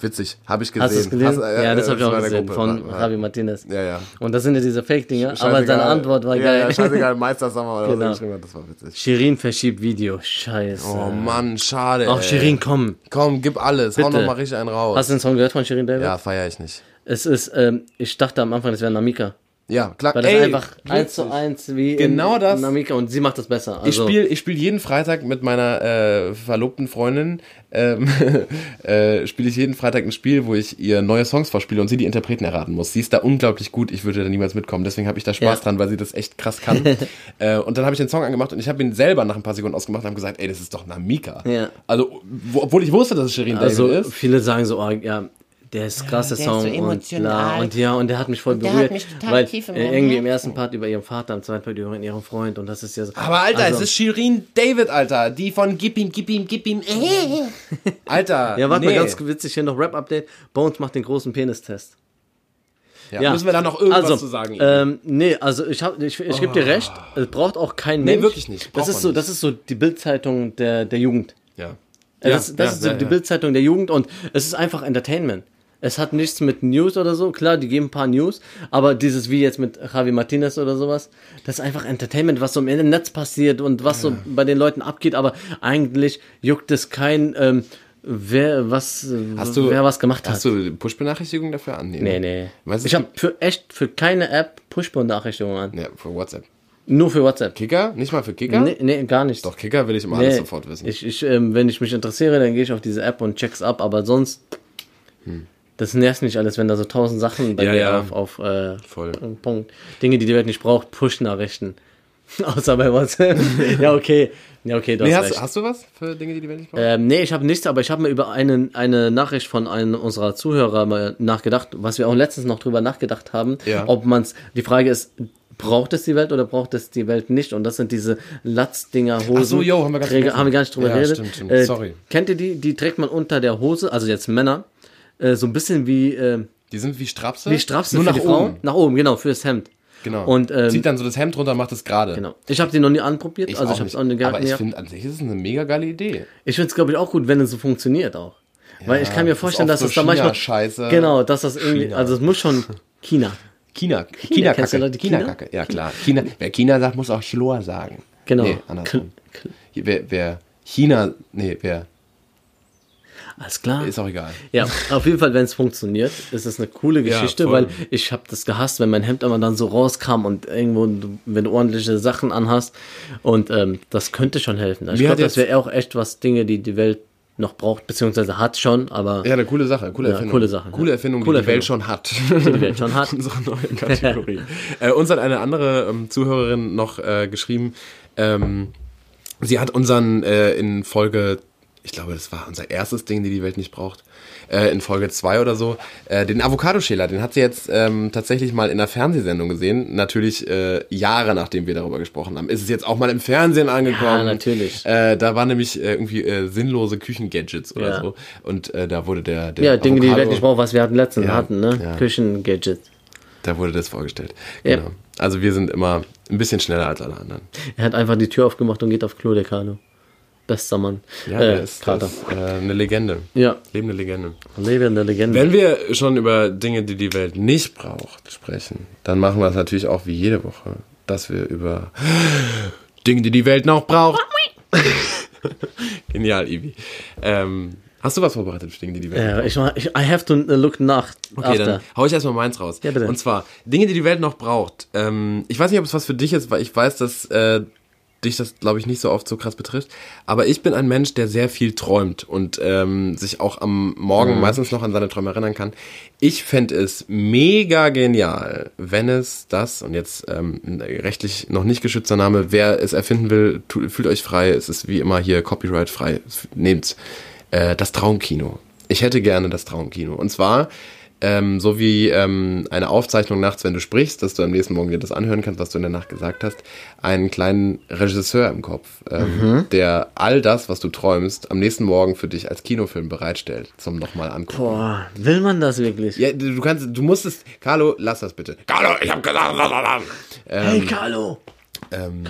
Witzig, habe ich gesehen. Hast du es gelesen? Hast- äh, ja, das äh, habe ich auch gesehen Gruppe. von War- Javi Martinez. Ja, ja. Und das sind ja diese Fake-Dinger, aber seine Antwort war ja, geil. Ja, scheißegal, Meister Sommer oder Genau. so das war witzig. Shirin verschiebt Video. Scheiße. Oh Mann, schade. Auch. Shirin, komm. Komm, gib alles. Hau Bitte. noch mal richtig einen raus. Hast du den Song gehört von Shirin David? ja, feier ich nicht. Es ist, ähm, ich dachte am Anfang, das wäre Namika. Ja, klar. Weil das Ey, einfach eins zu eins wie Genau in das. Namika und sie macht das besser. Ich Also, spiele ich spiel jeden Freitag mit meiner äh, verlobten Freundin, ähm, äh, spiele ich jeden Freitag ein Spiel, wo ich ihr neue Songs vorspiele und sie die Interpreten erraten muss. Sie ist da unglaublich gut, ich würde da niemals mitkommen, deswegen habe ich da Spaß Ja. dran, weil sie das echt krass kann. äh, und dann habe ich den Song angemacht und ich habe ihn selber nach ein paar Sekunden ausgemacht und habe gesagt, ey, das ist doch Namika. Ja. Also, wo, obwohl ich wusste, dass es Shirin also David ist. viele sagen so, oh, ja, der ist krass, der der ist Song so und emotional. bla und ja und der hat mich voll der berührt, hat mich total weil tief in meinem irgendwie im ersten Part über ihren Vater, im zweiten Part über ihren Freund und das ist ja so. Aber Alter, also, es ist Shirin David, Alter. Die von Gib ihm, gib ihm, gib ihm. Äh. Alter. ja, warte nee. mal ganz witzig hier noch Rap Update. Bones macht den großen Penistest. Ja, Müssen wir da noch irgendwas also, zu sagen? Ähm, nee, also ich hab, ich, ich gebe dir recht, es braucht auch kein Mensch. wirklich nicht. Braucht Das ist so, nicht. das ist so die Bildzeitung der der Jugend. ja. Das das ist so ja, die ja. Bildzeitung der Jugend und es ist einfach Entertainment. Es hat nichts mit News oder so. Klar, die geben ein paar News, aber dieses wie jetzt mit Javi Martinez oder sowas, das ist einfach Entertainment, was so im Netz passiert und was so bei den Leuten abgeht. Aber eigentlich juckt es kein, ähm, wer was, Hast du, wer was gemacht Hast hat. du Push-Benachrichtigungen dafür an? Nee, nee. Weißt ich habe für echt für keine App Push-Benachrichtigungen an. Ja, für WhatsApp. Nur für WhatsApp. Kicker? Nicht mal für Kicker? Nee, nee, gar nicht. Doch, Kicker will ich immer Nee, alles sofort wissen. Ich, ich, ähm, wenn ich mich interessiere, dann gehe ich auf diese App und check's ab, aber sonst. Das nervt nicht alles, wenn da so tausend Sachen bei Ja, mir ja. auf, auf äh, Voll. Punkt. Dinge, die die Welt nicht braucht, Push-Nachrichten. Außer bei WhatsApp. ja, okay. Ja, okay, du nee, hast hast, hast du was für Dinge, die die Welt nicht braucht? Ähm, nee, ich habe nichts, aber ich habe mir über eine, eine Nachricht von einem unserer Zuhörer mal nachgedacht, was wir auch letztens noch drüber nachgedacht haben, Ja. ob man's, die Frage ist, braucht es die Welt oder braucht es die Welt nicht? Und das sind diese Latzdinger, Hosen. Ach so, jo, haben wir ganz Träger, vergessen. haben wir gar nicht drüber Ja, geredet. stimmt, stimmt. Äh, Sorry. Kennt ihr die? Die trägt man unter der Hose, also jetzt Männer, äh, so ein bisschen wie, äh, Die sind wie Strapse? wie Strapse Nur für nach die Frauen. oben. Nach oben, genau, fürs Hemd. Genau. Und, ähm, Zieht dann so das Hemd runter und macht es gerade. Genau. Ich habe die noch nie anprobiert, Ich also auch ich habe es auch nicht Aber ich finde, an sich ist es eine mega geile Idee. Ich finde es, glaube ich, auch gut, wenn es so funktioniert auch. Weil ich kann mir das vorstellen, dass so es da manchmal. China-Scheiße. Genau, dass das irgendwie. China. Also es muss schon China. China. China-Kacke. du Leute China? China-Kacke. Ja, klar. China. Wer China sagt, muss auch Chiloa sagen. Genau. Nee, andersrum. Kl- Wer, wer China, nee, wer, Alles klar. ist auch egal. Ja, auf jeden Fall, wenn es funktioniert, ist es eine coole Ja, Geschichte, voll. weil ich habe das gehasst, wenn mein Hemd immer dann so rauskam und irgendwo, wenn du ordentliche Sachen anhast. Und ähm, das könnte schon helfen. Ich Mir hat glaube, das wäre auch echt was Dinge, die die Welt noch braucht, beziehungsweise hat schon, aber Ja, eine coole Sache, coole Ja, Erfindung. coole Sache, Coole ja. Erfindung, Coole die die Welt schon hat. die Welt schon hat. Unsere neue Kategorie. äh, uns hat eine andere ähm, Zuhörerin noch äh, geschrieben, ähm, sie hat unseren äh, in Folge, ich glaube, das war unser erstes Ding, die die Welt nicht braucht, äh, in Folge 2 oder so, äh, den Avocadoschäler, den hat sie jetzt ähm, tatsächlich mal in einer Fernsehsendung gesehen, natürlich äh, Jahre nachdem wir darüber gesprochen haben. Ist es jetzt auch mal im Fernsehen angekommen? Ja, natürlich. Äh, da waren nämlich äh, irgendwie äh, sinnlose Küchengadgets oder Ja. so und äh, da wurde der, der ja, Dinge, die die Welt nicht braucht, was wir hatten letztens Ja, hatten, ne? ja. Küchen-Gadgets. Da wurde das vorgestellt. Genau. Also wir sind immer ein bisschen schneller als alle anderen. Er hat einfach die Tür aufgemacht und geht auf Klo, der Carlo. Bester Mann. Ja, äh, der ist, das ist äh, eine Legende. Ja, Lebende Legende. lebende Legende. Wenn wir schon über Dinge, die die Welt nicht braucht, sprechen, dann machen wir es natürlich auch wie jede Woche, dass wir über Dinge, die die Welt noch braucht. Genial, Ivi. Ähm, hast du was vorbereitet für Dinge, die die Welt Ja, ich, mach- ich, I have to look nach. Okay, after. dann hau ich erstmal meins raus. Ja, bitte. Und zwar, Dinge, die die Welt noch braucht. Ähm, ich weiß nicht, ob es was für dich ist, weil ich weiß, dass äh, dich das, glaube ich, nicht so oft so krass betrifft. Aber ich bin ein Mensch, der sehr viel träumt und ähm, sich auch am Mhm. Morgen meistens noch an seine Träume erinnern kann. Ich fände es mega genial, wenn es das, und jetzt ähm, rechtlich noch nicht geschützter Name, wer es erfinden will, tu, fühlt euch frei. Es ist wie immer hier Copyright frei. Nehmt's. Äh, das Traumkino. Ich hätte gerne das Traumkino. Und zwar ähm, so wie ähm, eine Aufzeichnung nachts, wenn du sprichst, dass du am nächsten Morgen dir das anhören kannst, was du in der Nacht gesagt hast, einen kleinen Regisseur im Kopf, ähm, der all das, was du träumst, am nächsten Morgen für dich als Kinofilm bereitstellt, zum nochmal angucken. Boah, will man das wirklich? Ja, du kannst, du musstest, Carlo, lass das bitte. Carlo, ich hab gesagt, ähm, hey, Carlo! ähm,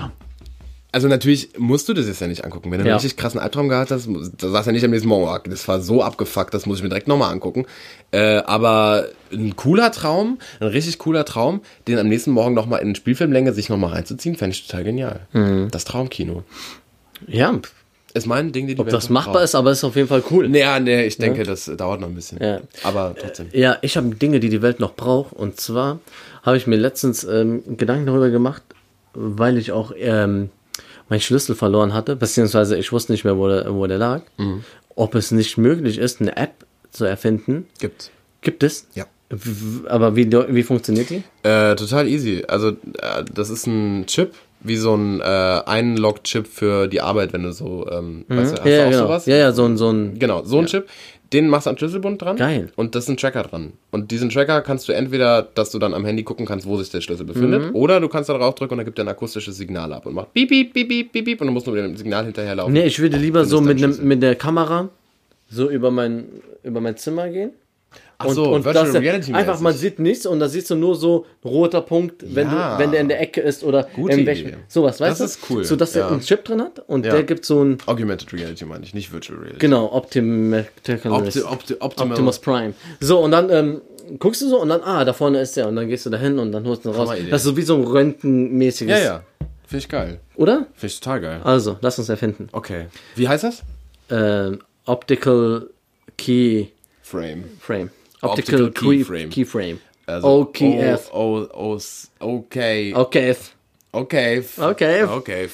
also natürlich musst du das jetzt ja nicht angucken. Wenn du Ja. einen richtig krassen Albtraum gehabt hast, da sagst du ja nicht am nächsten Morgen, das war so abgefuckt, das muss ich mir direkt nochmal angucken. Äh, aber ein cooler Traum, ein richtig cooler Traum, den am nächsten Morgen nochmal in Spielfilmlänge sich nochmal reinzuziehen, fände ich total genial. Mhm. Das Traumkino. Ja, Ist mein Ding, die die ob das machbar ist, aber ist auf jeden Fall cool. Naja, nee, ich denke, das dauert noch ein bisschen. Ja. Aber trotzdem. Ja, ich habe Dinge, die die Welt noch braucht. Und zwar habe ich mir letztens ähm, Gedanken darüber gemacht, weil ich auch ähm, meinen Schlüssel verloren hatte, beziehungsweise ich wusste nicht mehr, wo der, wo der lag. Mhm. Ob es nicht möglich ist, eine App zu erfinden. Gibt's. Gibt es? Ja. Aber wie, wie funktioniert die? Äh, total easy. Also, äh, das ist ein Chip, wie so ein äh, Einlog-Chip für die Arbeit, wenn du so, ähm, weißt du, hast Mhm. ja, du auch genau. sowas? ja, ja, so ein, so ein. Genau, so ein Chip. Den machst du am Schlüsselbund dran. Geil. Und das ist ein Tracker dran. Und diesen Tracker kannst du entweder, dass du dann am Handy gucken kannst, wo sich der Schlüssel befindet, Mhm. oder du kannst da drauf drücken und dann gibt er ein akustisches Signal ab und macht piep, piep, piep, piep, piep, piep und du musst nur mit dem Signal hinterherlaufen. Nee, ich würde lieber so mit, Schlüssel. mit der Kamera so über mein, über mein Zimmer gehen. Ach so, Virtual dass der- Reality Einfach, man sieht nichts und da siehst du nur so ein roter Punkt, wenn, Ja. du, wenn der in der Ecke ist oder Gute in welchem, sowas, weißt Das du? ist cool, So, dass ja. der einen Chip drin hat und Ja. der gibt so ein, Augmented Reality meine ich, nicht Virtual Reality. genau, Optim Opti Opti Optimal. Optimus Prime. So, und dann ähm, guckst du so und dann, ah, da vorne ist der und dann gehst du da hin und dann holst du ihn raus. Das ist so wie so ein Röntgenmäßiges, Ja, ja. Finde ich geil. oder? Finde ich total geil. Also, lass uns erfinden. Okay. Wie heißt das? Ähm, Optical Key Frame. Frame. Optical Key Keyframe. Keyframe. Also OKF. O, O, O, okay. OKF. Okay. Okay. Okay.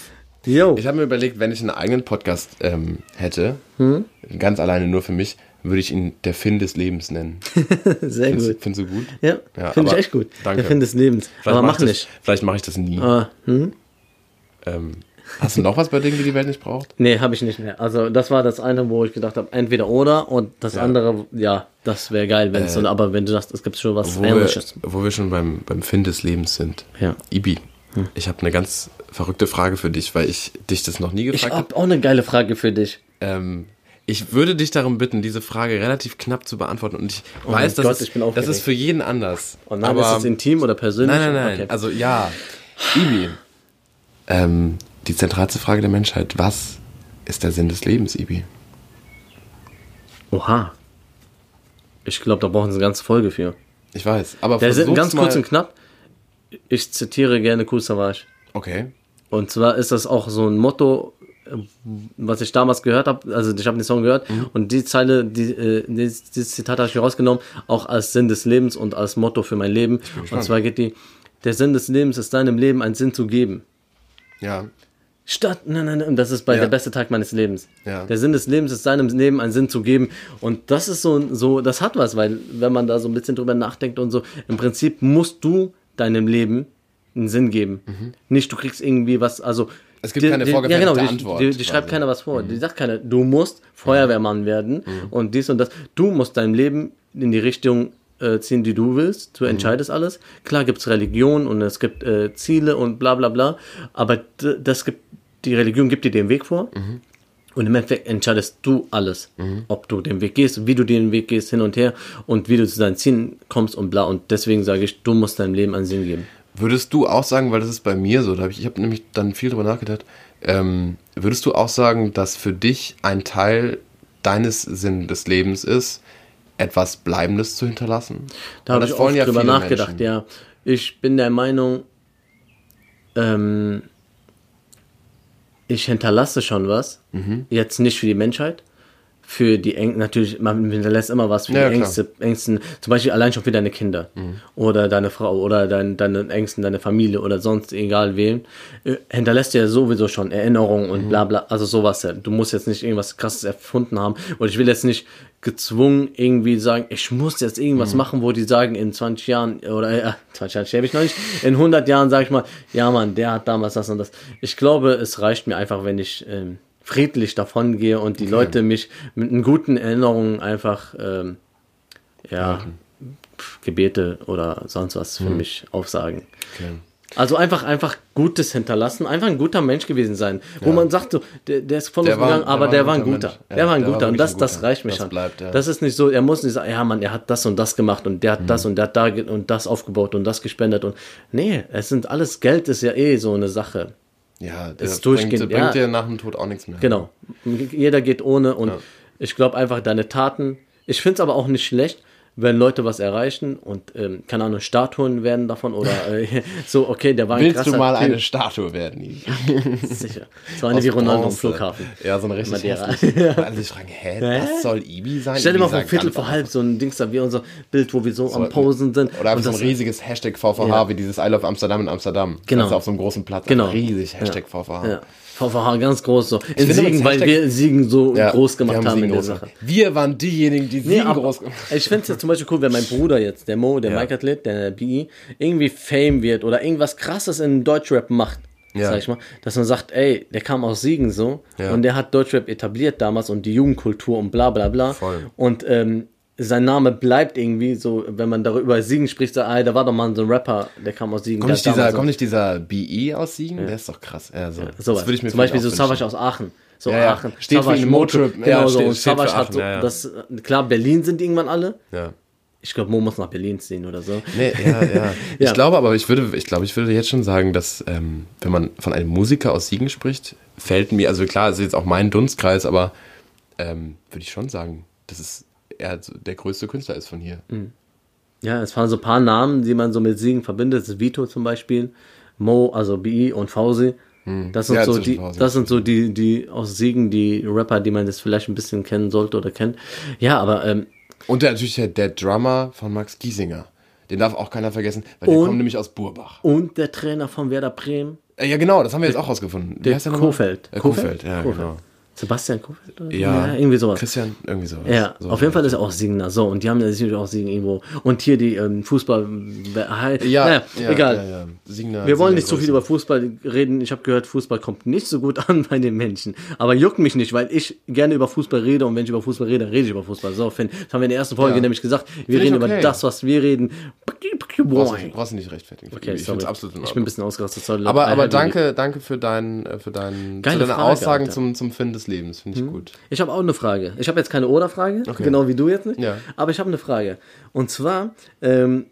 Jo. Ich habe mir überlegt, wenn ich einen eigenen Podcast ähm, hätte, Hm? ganz alleine nur für mich, würde ich ihn der Finn des Lebens nennen. Sehr Findest, gut. findest du gut? Ja, Ja, finde ich echt gut. danke. Der Find des Lebens. Vielleicht aber mach mach ich das, nicht. Vielleicht mache ich das nie. Ah, hm? Ähm, hast du noch was bei Dingen, die die Welt nicht braucht? Nee, habe ich nicht mehr. Also das war das eine, wo ich gedacht habe, entweder oder und das Ja. andere, ja, das wäre geil, wenn es so, aber wenn du sagst, es gibt schon was Wo wir, Ähnliches. wo wir schon beim, beim Finn des Lebens sind. Ja. Ibi, ich habe eine ganz verrückte Frage für dich, weil ich dich das noch nie Ich gefragt habe. habe auch eine geile Frage für dich. Ähm, ich würde dich darum bitten, diese Frage relativ knapp zu beantworten. Und ich Oh weiß, dass Gott, es, ich bin das ist für jeden anders. Und dann aber, ist es intim oder persönlich? Nein, nein, nein. Okay. Also ja, Ibi. Ähm, die zentralste Frage der Menschheit. Was ist der Sinn des Lebens, Ibi? Oha. Ich glaube, da brauchen sie eine ganze Folge für. Ich weiß, aber Der Sinn, ganz kurz und knapp. Ich zitiere gerne Kool Savage. Okay. Und zwar ist das auch so ein Motto, was ich damals gehört habe. Also ich habe den Song gehört Mhm. und die Zeile, die, äh, dieses, Zitat habe ich mir rausgenommen, auch als Sinn des Lebens und als Motto für mein Leben. Und zwar geht die, der Sinn des Lebens ist deinem Leben einen Sinn zu geben. Ja. Statt, nein, nein, nein, das ist bei Ja. der beste Tag meines Lebens. Ja. Der Sinn des Lebens ist seinem Leben einen Sinn zu geben. Und das ist so, so, das hat was, weil wenn man da so ein bisschen drüber nachdenkt und so, im Prinzip musst du deinem Leben einen Sinn geben. Nicht, du kriegst irgendwie was, also. Mhm. Es gibt keine vorgefertigte ja, genau, die, Antwort Die, die. Mhm. schreibt keiner was vor. Die sagt keiner, du musst Feuerwehrmann werden und dies und das. Du musst dein Leben in die Richtung äh, ziehen, die du willst. Mhm. Du entscheidest alles. Klar gibt's Religion und es gibt äh, Ziele und bla bla bla. Aber das gibt, die Religion gibt dir den Weg vor. Mhm. Und im Endeffekt entscheidest du alles. Ob du den Weg gehst, wie du den Weg gehst, hin und her und wie du zu deinen Zielen kommst und bla. Und deswegen sage ich, du musst deinem Leben einen Sinn geben. Würdest du auch sagen, weil das ist bei mir so, da hab ich, ich habe nämlich dann viel drüber nachgedacht, ähm, würdest du auch sagen, dass für dich ein Teil deines Sinn des Lebens ist, etwas Bleibendes zu hinterlassen? Da habe ich oft ja drüber nachgedacht, Menschen. ja. Ich bin der Meinung, ähm, ich hinterlasse schon was. Mhm. Jetzt nicht für die Menschheit. Für die Eng natürlich, man hinterlässt immer was für Ja, die. Mhm. Ängste, Ängsten, zum Beispiel allein schon für deine Kinder oder deine Frau oder dein, deine Ängsten, deine Familie oder sonst egal wen, äh, hinterlässt ja sowieso schon Erinnerungen Mhm. und bla bla, also sowas. ja. Du musst jetzt nicht irgendwas krasses erfunden haben und ich will jetzt nicht gezwungen irgendwie sagen, ich muss jetzt Mhm. irgendwas machen, wo die sagen in 20 Jahren oder äh, 20 Jahren sterbe ich noch nicht, in 100 Jahren sage ich mal, ja Mann, der hat damals das und das. Ich glaube, es reicht mir einfach, wenn ich ähm, friedlich davon gehe und die Leute mich mit einen guten Erinnerungen einfach ähm, ja, Gebete oder sonst was für mich aufsagen. Okay. Also einfach, einfach Gutes hinterlassen, einfach ein guter Mensch gewesen sein. Wo man sagt, so, der, der ist von uns gegangen, aber der war ein guter. Ja, der war ein guter und das, das reicht mir Das schon. bleibt, ja. Das ist nicht so, er muss nicht sagen, ja Mann, er hat das und das gemacht und der hat das und der hat da und das aufgebaut und das gespendet und nee, es sind alles, Geld ist ja eh so eine Sache. Ja, das Ist bringt, durchgehend, bringt ja. dir nach dem Tod auch nichts mehr. Genau. Jeder geht ohne und ich glaube einfach deine Taten. Ich finde es aber auch nicht schlecht, wenn Leute was erreichen und ähm, keine Ahnung, Statuen werden davon oder äh, so, okay, der war ein Willst du mal Typ. eine Statue werden, Ibi? Sicher. So eine Aus wie Ronaldo am. Flughafen. Ja, so eine richtig hässliche. Alle sich fragen, hä, das soll Ibi sein? Stell dir mal vor, Viertel vor halb so ein Dings da wie unser Bild, wo wir so, am Posen sind. Oder einfach so ein riesiges Hashtag VVH, Ja. wie dieses I love Amsterdam in Amsterdam. Genau. Das ist auf so einem großen Platz. Genau. Riesig Hashtag VVH. Ja. VVH ganz groß so. In finde, Siegen, weil Hashtag- wir Siegen so Ja, groß gemacht haben, Siegen in der groß Sache. gemacht. Wir waren diejenigen, die Siegen aber groß gemacht ich finde es ja zum Beispiel cool, wenn mein Bruder jetzt, der Mo, der Ja. Mike-Athlet, der BI, irgendwie Fame wird oder irgendwas krasses in Deutschrap macht, Ja. sag ich mal, dass man sagt, ey, der kam aus Siegen so Ja. und der hat Deutschrap etabliert damals und die Jugendkultur und bla bla bla. Voll. Und ähm, sein Name bleibt irgendwie so, wenn man darüber Siegen spricht, so, ey, da war doch mal so ein Rapper, der kam aus Siegen. Kommt nicht, dieser, damals kommt nicht dieser BE aus Siegen? Der ist doch krass. Ja, so. so das würde ich mir Zum Beispiel so Savage wünschen. aus Aachen. So Ja, ja. Aachen. Steht für Savage den Motrip. Genau Ja, so. steht- steht für Savage hat so, ja, ja. das, klar, Berlin sind irgendwann alle. Ja. Ich glaube, Mo muss nach Berlin ziehen oder so. Nee, ja, ja. Ich Ja. glaube aber, ich würde, ich glaube, ich würde jetzt schon sagen, dass, ähm, wenn man von einem Musiker aus Siegen spricht, fällt mir, also klar, es ist jetzt auch mein Dunstkreis, aber ähm, würde ich schon sagen, dass es er der größte Künstler ist von hier. Mhm. Ja, es waren so ein paar Namen, die man so mit Siegen verbindet. Vito zum Beispiel, Mo, also BI und Fausi. Das sind Ja, so die, das sind so die, die aus Siegen, die Rapper, die man jetzt vielleicht ein bisschen kennen sollte oder kennt. Ja, aber ähm, Und der, natürlich der, der Drummer von Max Giesinger. Den darf auch keiner vergessen, weil der Und- kommt nämlich aus Burbach. und der Trainer von Werder Bremen, Äh, ja, genau, das haben wir jetzt auch rausgefunden. Wie Der heißt der nochmal? Kofeld. Äh, Kofeld, ja, Kofeld. genau. Sebastian Kofeld? oder? Ja, irgendwie sowas. Christian, irgendwie sowas. Ja, so. auf jeden Fall ist er auch Singender. So, und die haben natürlich auch Singen irgendwo. Und hier die ähm, Fußball. Halt, Ja, naja, ja, egal. Ja, ja. Siegner, Wir wollen Siegner nicht zu viel Größe. über Fußball reden. Ich habe gehört, Fußball kommt nicht so gut an bei den Menschen. Aber juckt mich nicht, weil ich gerne über Fußball rede und wenn ich über Fußball rede, dann rede ich über Fußball. So, Finn, das haben wir in der ersten Folge Ja. nämlich gesagt. Wir ich reden okay. über das, was wir reden. Brauchst du, brauchst nicht rechtfertigen. Okay, ich sorry. absolut ich bin ein bisschen ausgerastet. Sorry, Aber, aber danke, danke für deinen, äh, für für deine Frage, Aussagen Alter. zum, zum Finn des Lebens. Finde ich gut. Ich habe auch eine Frage. Ich habe jetzt keine Oder-Frage, genau wie du jetzt nicht. Ja. Aber ich habe eine Frage. Und zwar ähm,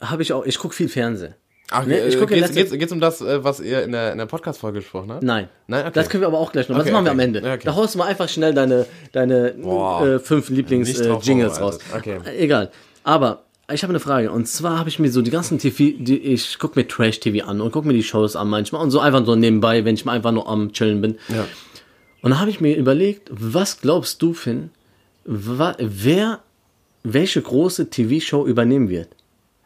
habe ich auch, ich gucke viel Fernsehen. Ach, Ne, ich äh, gucke geht's, letzter- geht's, geht's um das, äh, was ihr in der, in der Podcast-Folge gesprochen habt? Nein. Nein, okay. Das können wir aber auch gleich noch. Das Okay, machen wir okay. am Ende. Okay. Da haust du mal einfach schnell deine, deine Boah. äh, fünf Lieblings-Jingles raus. vorbereitet. Okay. Äh, Egal. Aber ich habe eine Frage. Und zwar habe ich mir so die ganzen TV, die, ich gucke mir Trash-TV an und gucke mir die Shows an manchmal und so einfach so nebenbei, wenn ich mal einfach nur am Chillen bin. Ja. Und da habe ich mir überlegt, was glaubst du, Finn, wer, welche große TV-Show übernehmen wird?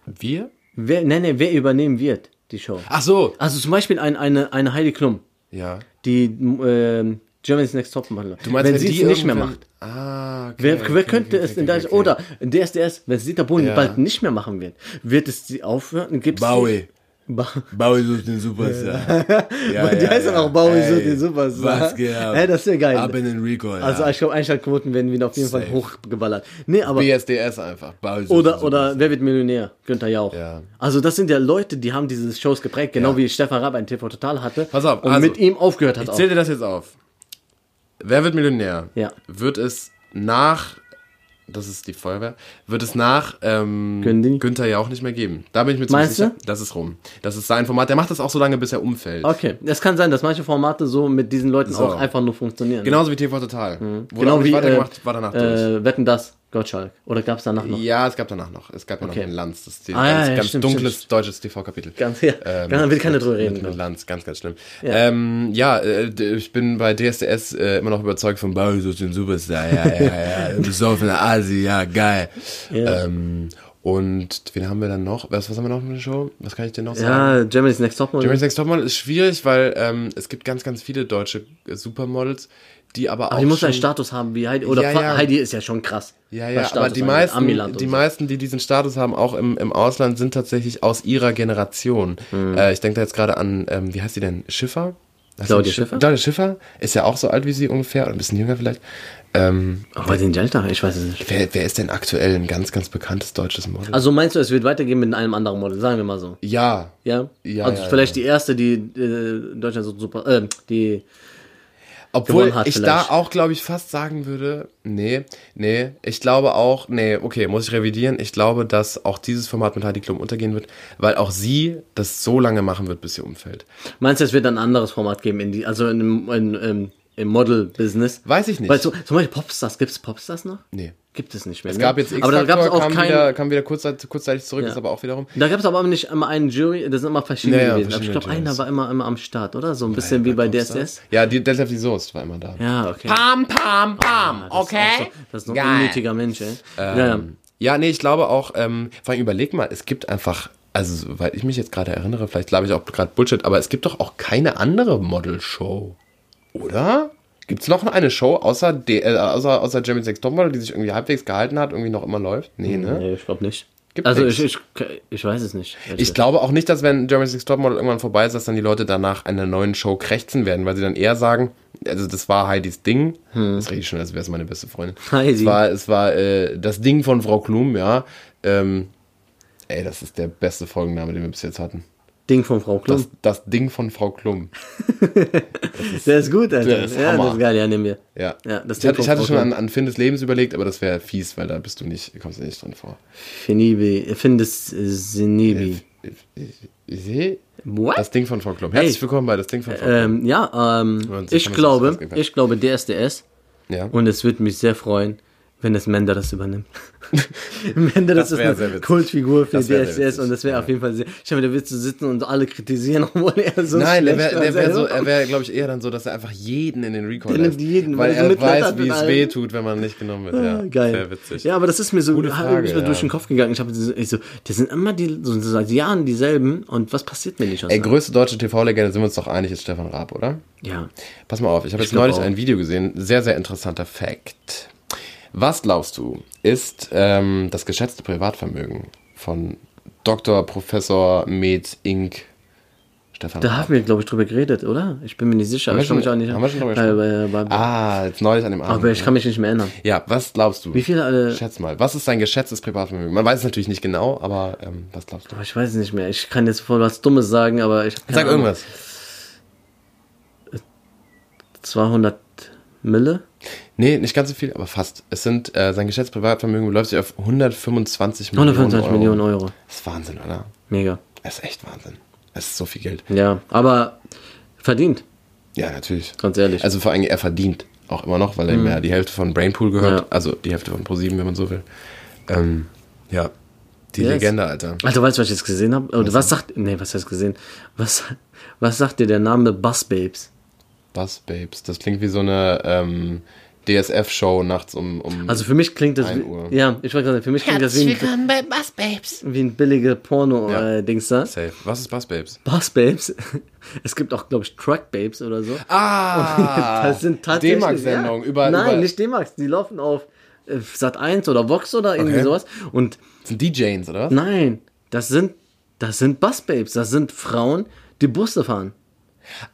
Wir? Wer, nein, nein, wer übernehmen wird, die Show? Ach so. Also zum Beispiel ein, eine, eine Heidi Klum, Ja. die ähm, Germany's Next Topmodel. Du meinst, wenn wenn sie die es nicht mehr macht. Ah, okay. Wer, wer okay, könnte okay, es in der okay. oder DSDS, wenn Dieter Bohlen Ja. bald nicht mehr machen wird, wird es sie aufhören? Gibt's Bowie. Ba Bowie sucht den Superstar. ja, die heißt dann auch Bowie so den Superstar. Was geht ab? Das wäre geil. Ab in den Recall. Also ich glaube, Einschaltquoten werden wieder auf jeden Fall Safe. hochgeballert. Nee, aber BSDS einfach. Bowie sucht oder oder wer wird Millionär? Günther Jauch. Ja. Also das sind ja Leute, die haben diese Shows geprägt, genau Ja. wie Stefan Raab ein TV Total hatte. Pass auf, und also, mit ihm aufgehört hat Ich auch. zähl dir das jetzt auf. Wer wird Millionär? Ja. Wird es nach, das ist die Feuerwehr, wird es nach ähm? Günther ja auch nicht mehr geben. Da bin ich mir ziemlich Meinst sicher. du? Das ist rum. Das ist sein Format. Der macht das auch so lange, bis er umfällt. Okay, es kann sein, dass manche Formate so mit diesen Leuten So. auch einfach nur funktionieren. Genauso wie TV Total. Wurde Genau nicht wie weitergemacht, äh, war danach durch. äh, Wetten das, Gottschalk. Oder gab es danach noch? Ja, es gab danach noch. Es gab ja Okay. noch den Lanz. Das ist die Ah, ja, ganz, ja, ganz stimmt, dunkles stimmt. deutsches TV-Kapitel. Ganz, ja. Ähm, Dann will keiner mit- drüber reden. Mit, mit Lanz, ganz, ganz schlimm. Ja, ähm, ja äh, ich bin bei DSDS äh, immer noch überzeugt von sucht den Superstar. Ja, ja, ja. Besoffene Asi, ja, geil. Ja. Ähm, und wen haben wir dann noch? Was, was haben wir noch für eine Show? Was kann ich dir noch sagen? Ja, Germany's Next Topmodel. Germany's Next Topmodel ist schwierig, weil ähm, es gibt ganz, ganz viele deutsche äh, Supermodels, die aber auch Aber die muss schon, einen Status haben wie Heidi. Oder Ja, ja. Heidi ist ja schon krass. Ja, ja, aber die meisten, die so. meisten, die diesen Status haben, auch im, im Ausland, sind tatsächlich aus ihrer Generation. Mhm. Äh, ich denke da jetzt gerade an, ähm, wie heißt die denn? Schiffer? Claudia Schiffer? Claudia Schiffer ist ja auch so alt wie sie ungefähr, oder ein bisschen jünger vielleicht. Ähm, Aber den Delta, ich weiß es nicht. wer, wer ist denn aktuell ein ganz, ganz bekanntes deutsches Model? Also meinst du, es wird weitergehen mit einem anderen Model, sagen wir mal so. ja. Ja? Ja, Also ja, vielleicht die erste, die äh, Deutschland so super, äh, die, Obwohl hat ich vielleicht. da auch, glaube ich, fast sagen würde, nee, nee, ich glaube auch, nee, okay, muss ich revidieren. Ich glaube, dass auch dieses Format mit Heidi Klum untergehen wird, weil auch sie das so lange machen wird, bis sie umfällt. meinst du, es wird ein anderes Format geben, in die, also in, in, in, im- Model-Business? Weiß ich nicht. Weil so, zum Beispiel Popstars, gibt es Popstars noch? Nee. Gibt es nicht mehr. Es ne? gab jetzt Aber da gab es auch kam, kein, wieder, kam wieder kurzzeitig, kurzzeitig zurück, Ja. ist aber auch wiederum. Da gab es aber nicht immer einen Jury, das sind immer verschiedene Ja, ja, gewesen. Aber ich glaube, verschiedene einer war immer, immer am Start, oder? So ein bisschen wie bei DSS. Ja, die Delta die Soest war immer da. Ja, okay. Pam, pam, pam, ist auch so, das ist noch ein unnötiger Mensch, ey. ja, ja. Ähm, ja, nee, ich glaube auch, ähm, vor allem überleg mal, es gibt einfach, also soweit ich mich jetzt gerade erinnere, vielleicht glaube ich auch gerade Bullshit, aber es gibt doch auch keine andere Model-Show. Oder? Gibt es noch eine Show außer, äh, außer, außer Jeremy Sex Topmodel, die sich irgendwie halbwegs gehalten hat, irgendwie noch immer läuft? Nee, ne? Nee, ich glaube nicht. Gibt also ich, ich, ich weiß es nicht. Ich glaube auch nicht, dass wenn Jeremy Sex Topmodel irgendwann vorbei ist, dass dann die Leute danach einer neuen Show krächzen werden, weil sie dann eher sagen, also das war Heidis Ding, das rede ich schon, als wäre es meine beste Freundin. Hm. Heidi. Es war, es war äh, das Ding von Frau Klum, ja. Ähm, ey, das ist der beste Folgenname, den wir bis jetzt hatten. Ding von Frau Klum. Das, das Ding von Frau Klum. der ist gut, Alter. der ist ja, Hammer. das ist geil, ja, nehmen wir. Ja. Ja, das ich hatte, ich hatte schon an, an Finn des Lebens überlegt, aber das wäre fies, weil da bist du nicht, kommst du nicht drin vor. Finibi, Findes Sinibi. Seh? What? Das Ding von Frau Klum. Herzlich Hey. willkommen bei das Ding von Frau Klum. Ähm, ja, ähm, ich glaube, das ich glaube DSDS Ja. und es würde mich sehr freuen, wenn es Menderes übernimmt. Menderes Das wär ist eine. Kultfigur für Das DSS und das wäre ja. auf jeden Fall sehr. Ich habe der wird zu sitzen und alle kritisieren, obwohl er so Nein, der wäre wär so, er wäre, glaube ich, eher dann so, dass er einfach jeden in den Recall Der nimmt lässt. jeden, weil weil er so weiß, wie es weh tut, wenn man nicht genommen wird. Ja, Ah, geil. Sehr witzig. Ja, aber das ist mir so, Gute Frage, ja. durch den Kopf gegangen. Ich habe ich so, die sind immer die so seit Jahren dieselben und was passiert mir nicht? Ey, größte deutsche TV-Legende, sind wir uns doch einig, ist Stefan Raab, oder? ja. Pass mal auf, ich habe jetzt neulich auch. ein Video gesehen, sehr, sehr interessanter Fact. Was glaubst du, ist ähm, das geschätzte Privatvermögen von Dr. Professor Med Inc. Stefan Da haben wir, glaube ich, drüber geredet, oder? Ich bin mir nicht sicher. Haben wir ich kann mich schon- auch nicht haben wir schon drüber bei, bei, bei, Ah, jetzt neulich an dem Abend. Aber ich kann mich nicht mehr erinnern. ja, was glaubst du? Wie viele, äh, Schätz mal, was ist dein geschätztes Privatvermögen? Man weiß es natürlich nicht genau, aber ähm, was glaubst du? Aber ich weiß es nicht mehr. Ich kann jetzt voll was Dummes sagen, aber ich Sag Ahnung. irgendwas. 200 Mille? Nee, nicht ganz so viel, aber fast. Es sind, äh, sein geschätztes Privatvermögen beläuft sich auf 125 Millionen 125 Euro. Millionen Euro. Das ist Wahnsinn, oder? Mega. Das ist echt Wahnsinn. Das ist so viel Geld. Ja, aber verdient, Ja, natürlich. ganz ehrlich. Also vor allem, er verdient auch immer noch, weil er ihm ja die Hälfte von Brainpool gehört. Ja. Also die Hälfte von ProSieben, wenn man so will. Ähm, ja. Die Yes. Legende, Alter. also weißt du, was ich jetzt gesehen habe? Oder was sagt, nee, was hast du gesehen? Was, was sagt dir der Name Bus Babes? Bus Babes. Das klingt wie so eine ähm, DSF-Show nachts um, um Also für mich klingt das, 1 wie, ja, ich wollte gerade sagen, für mich klingt das wie ein, bei Bus Babes. wie ein billige Porno, Ja. äh, da. Safe. Was ist Bus Babes? Bus Babes. Es gibt auch, glaube ich, Truck Babes oder so. Ah! Das sind tatsächlich. D-Max-Sendung. ja. Über, Nein, über, nicht D-Max. Die laufen auf äh, Sat 1 oder Vox oder irgendwie Okay. sowas. Und Das sind DJs, oder nein, das sind, das sind Busbabes. Das sind Frauen, die Busse fahren.